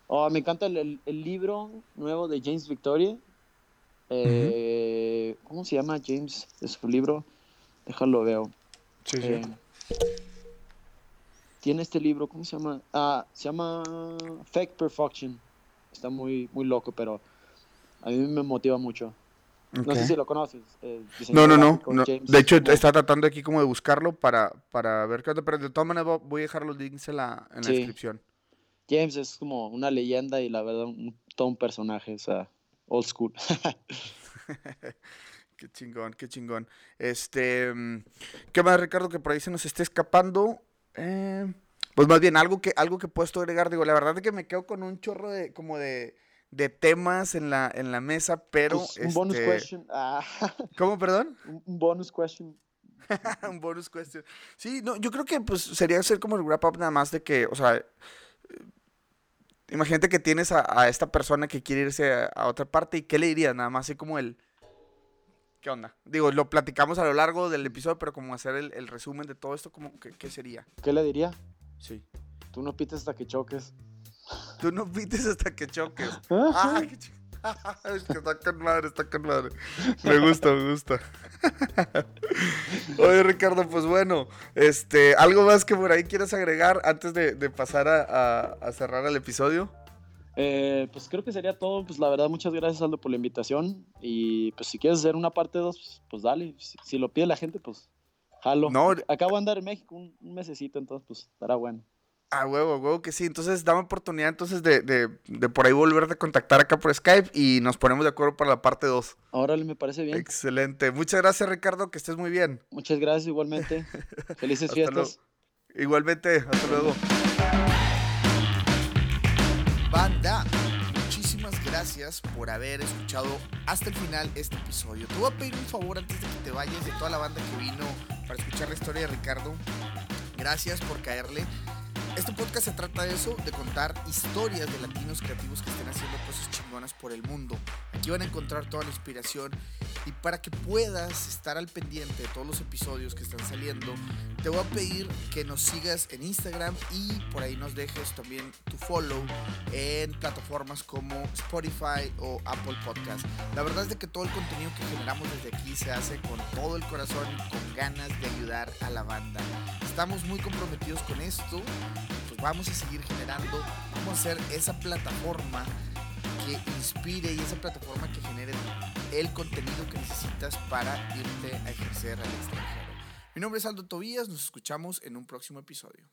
Oh, me encanta el, libro nuevo de James Victoria. Eh, ¿Cómo se llama James? Es su libro. Déjalo veo. Sí, sí. Eh, tiene este libro, ¿cómo se llama? Ah, se llama Fake Perfection. Está muy, muy loco, pero a mí me motiva mucho. No sé si lo conoces. Eh, no, no, no. De hecho, está tratando aquí como de buscarlo para, para ver qué onda, pero de todas maneras voy a dejar los links en la, en la descripción. James es como una leyenda y la verdad, todo un personaje, o sea, old school. qué chingón, qué chingón. Este, mm, ¿qué más, Ricardo, que por ahí se nos esté escapando? Eh, pues más bien, algo que, algo que puesto agregar, digo, la verdad es que me quedo con un chorro de, como de, de temas en la, en la mesa, pero... Pues, un bonus este, question. Ah. ¿Cómo, perdón? Un bonus question. un bonus question. Sí, no, yo creo que pues sería hacer como el wrap up nada más de que, o sea, imagínate que tienes a, esta persona que quiere irse a, otra parte y ¿qué le dirías? Nada más así como el... ¿Qué onda? Digo, lo platicamos a lo largo del episodio, pero como hacer el, el resumen de todo esto, como que, ¿qué sería? ¿Qué le diría? Sí. Tú no pites hasta que choques. Tú no pites hasta que choques. ah, es que está con madre, está con madre. Me gusta, me gusta. Oye, Ricardo, pues bueno, este, ¿algo más que por ahí quieras agregar antes de, pasar a, cerrar el episodio? Eh, pues creo que sería todo. Pues la verdad, muchas gracias, Aldo, por la invitación. Y pues si quieres hacer una parte 2, pues, pues, dale. Si, lo pide la gente, pues Jalo. No. Acabo de andar en México un, mesecito, entonces pues estará bueno. Ah, huevo, huevo que sí. Entonces, dame oportunidad entonces de, de, de, por ahí volverte a contactar acá por Skype y nos ponemos de acuerdo para la parte 2. Órale, me parece bien. Excelente. Muchas gracias, Ricardo, que estés muy bien. Muchas gracias igualmente. Felices fiestas. Igualmente, hasta luego. Banda gracias por haber escuchado hasta el final este episodio. Te voy a pedir un favor antes de que te vayas de toda la banda que vino para escuchar la historia de Ricardo. Gracias por caerle. Este podcast se trata de eso, de contar historias de latinos creativos que estén haciendo cosas chingonas por el mundo. Aquí van a encontrar toda la inspiración y para que puedas estar al pendiente de todos los episodios que están saliendo, te voy a pedir que nos sigas en Instagram y por ahí nos dejes también tu follow en plataformas como Spotify o Apple Podcast. La verdad es de que todo el contenido que generamos desde aquí se hace con todo el corazón y con ganas de ayudar a la banda. Estamos muy comprometidos con esto vamos a seguir generando, vamos a ser esa plataforma que inspire y esa plataforma que genere el contenido que necesitas para irte a ejercer al extranjero. Mi nombre es Aldo Tobías, nos escuchamos en un próximo episodio.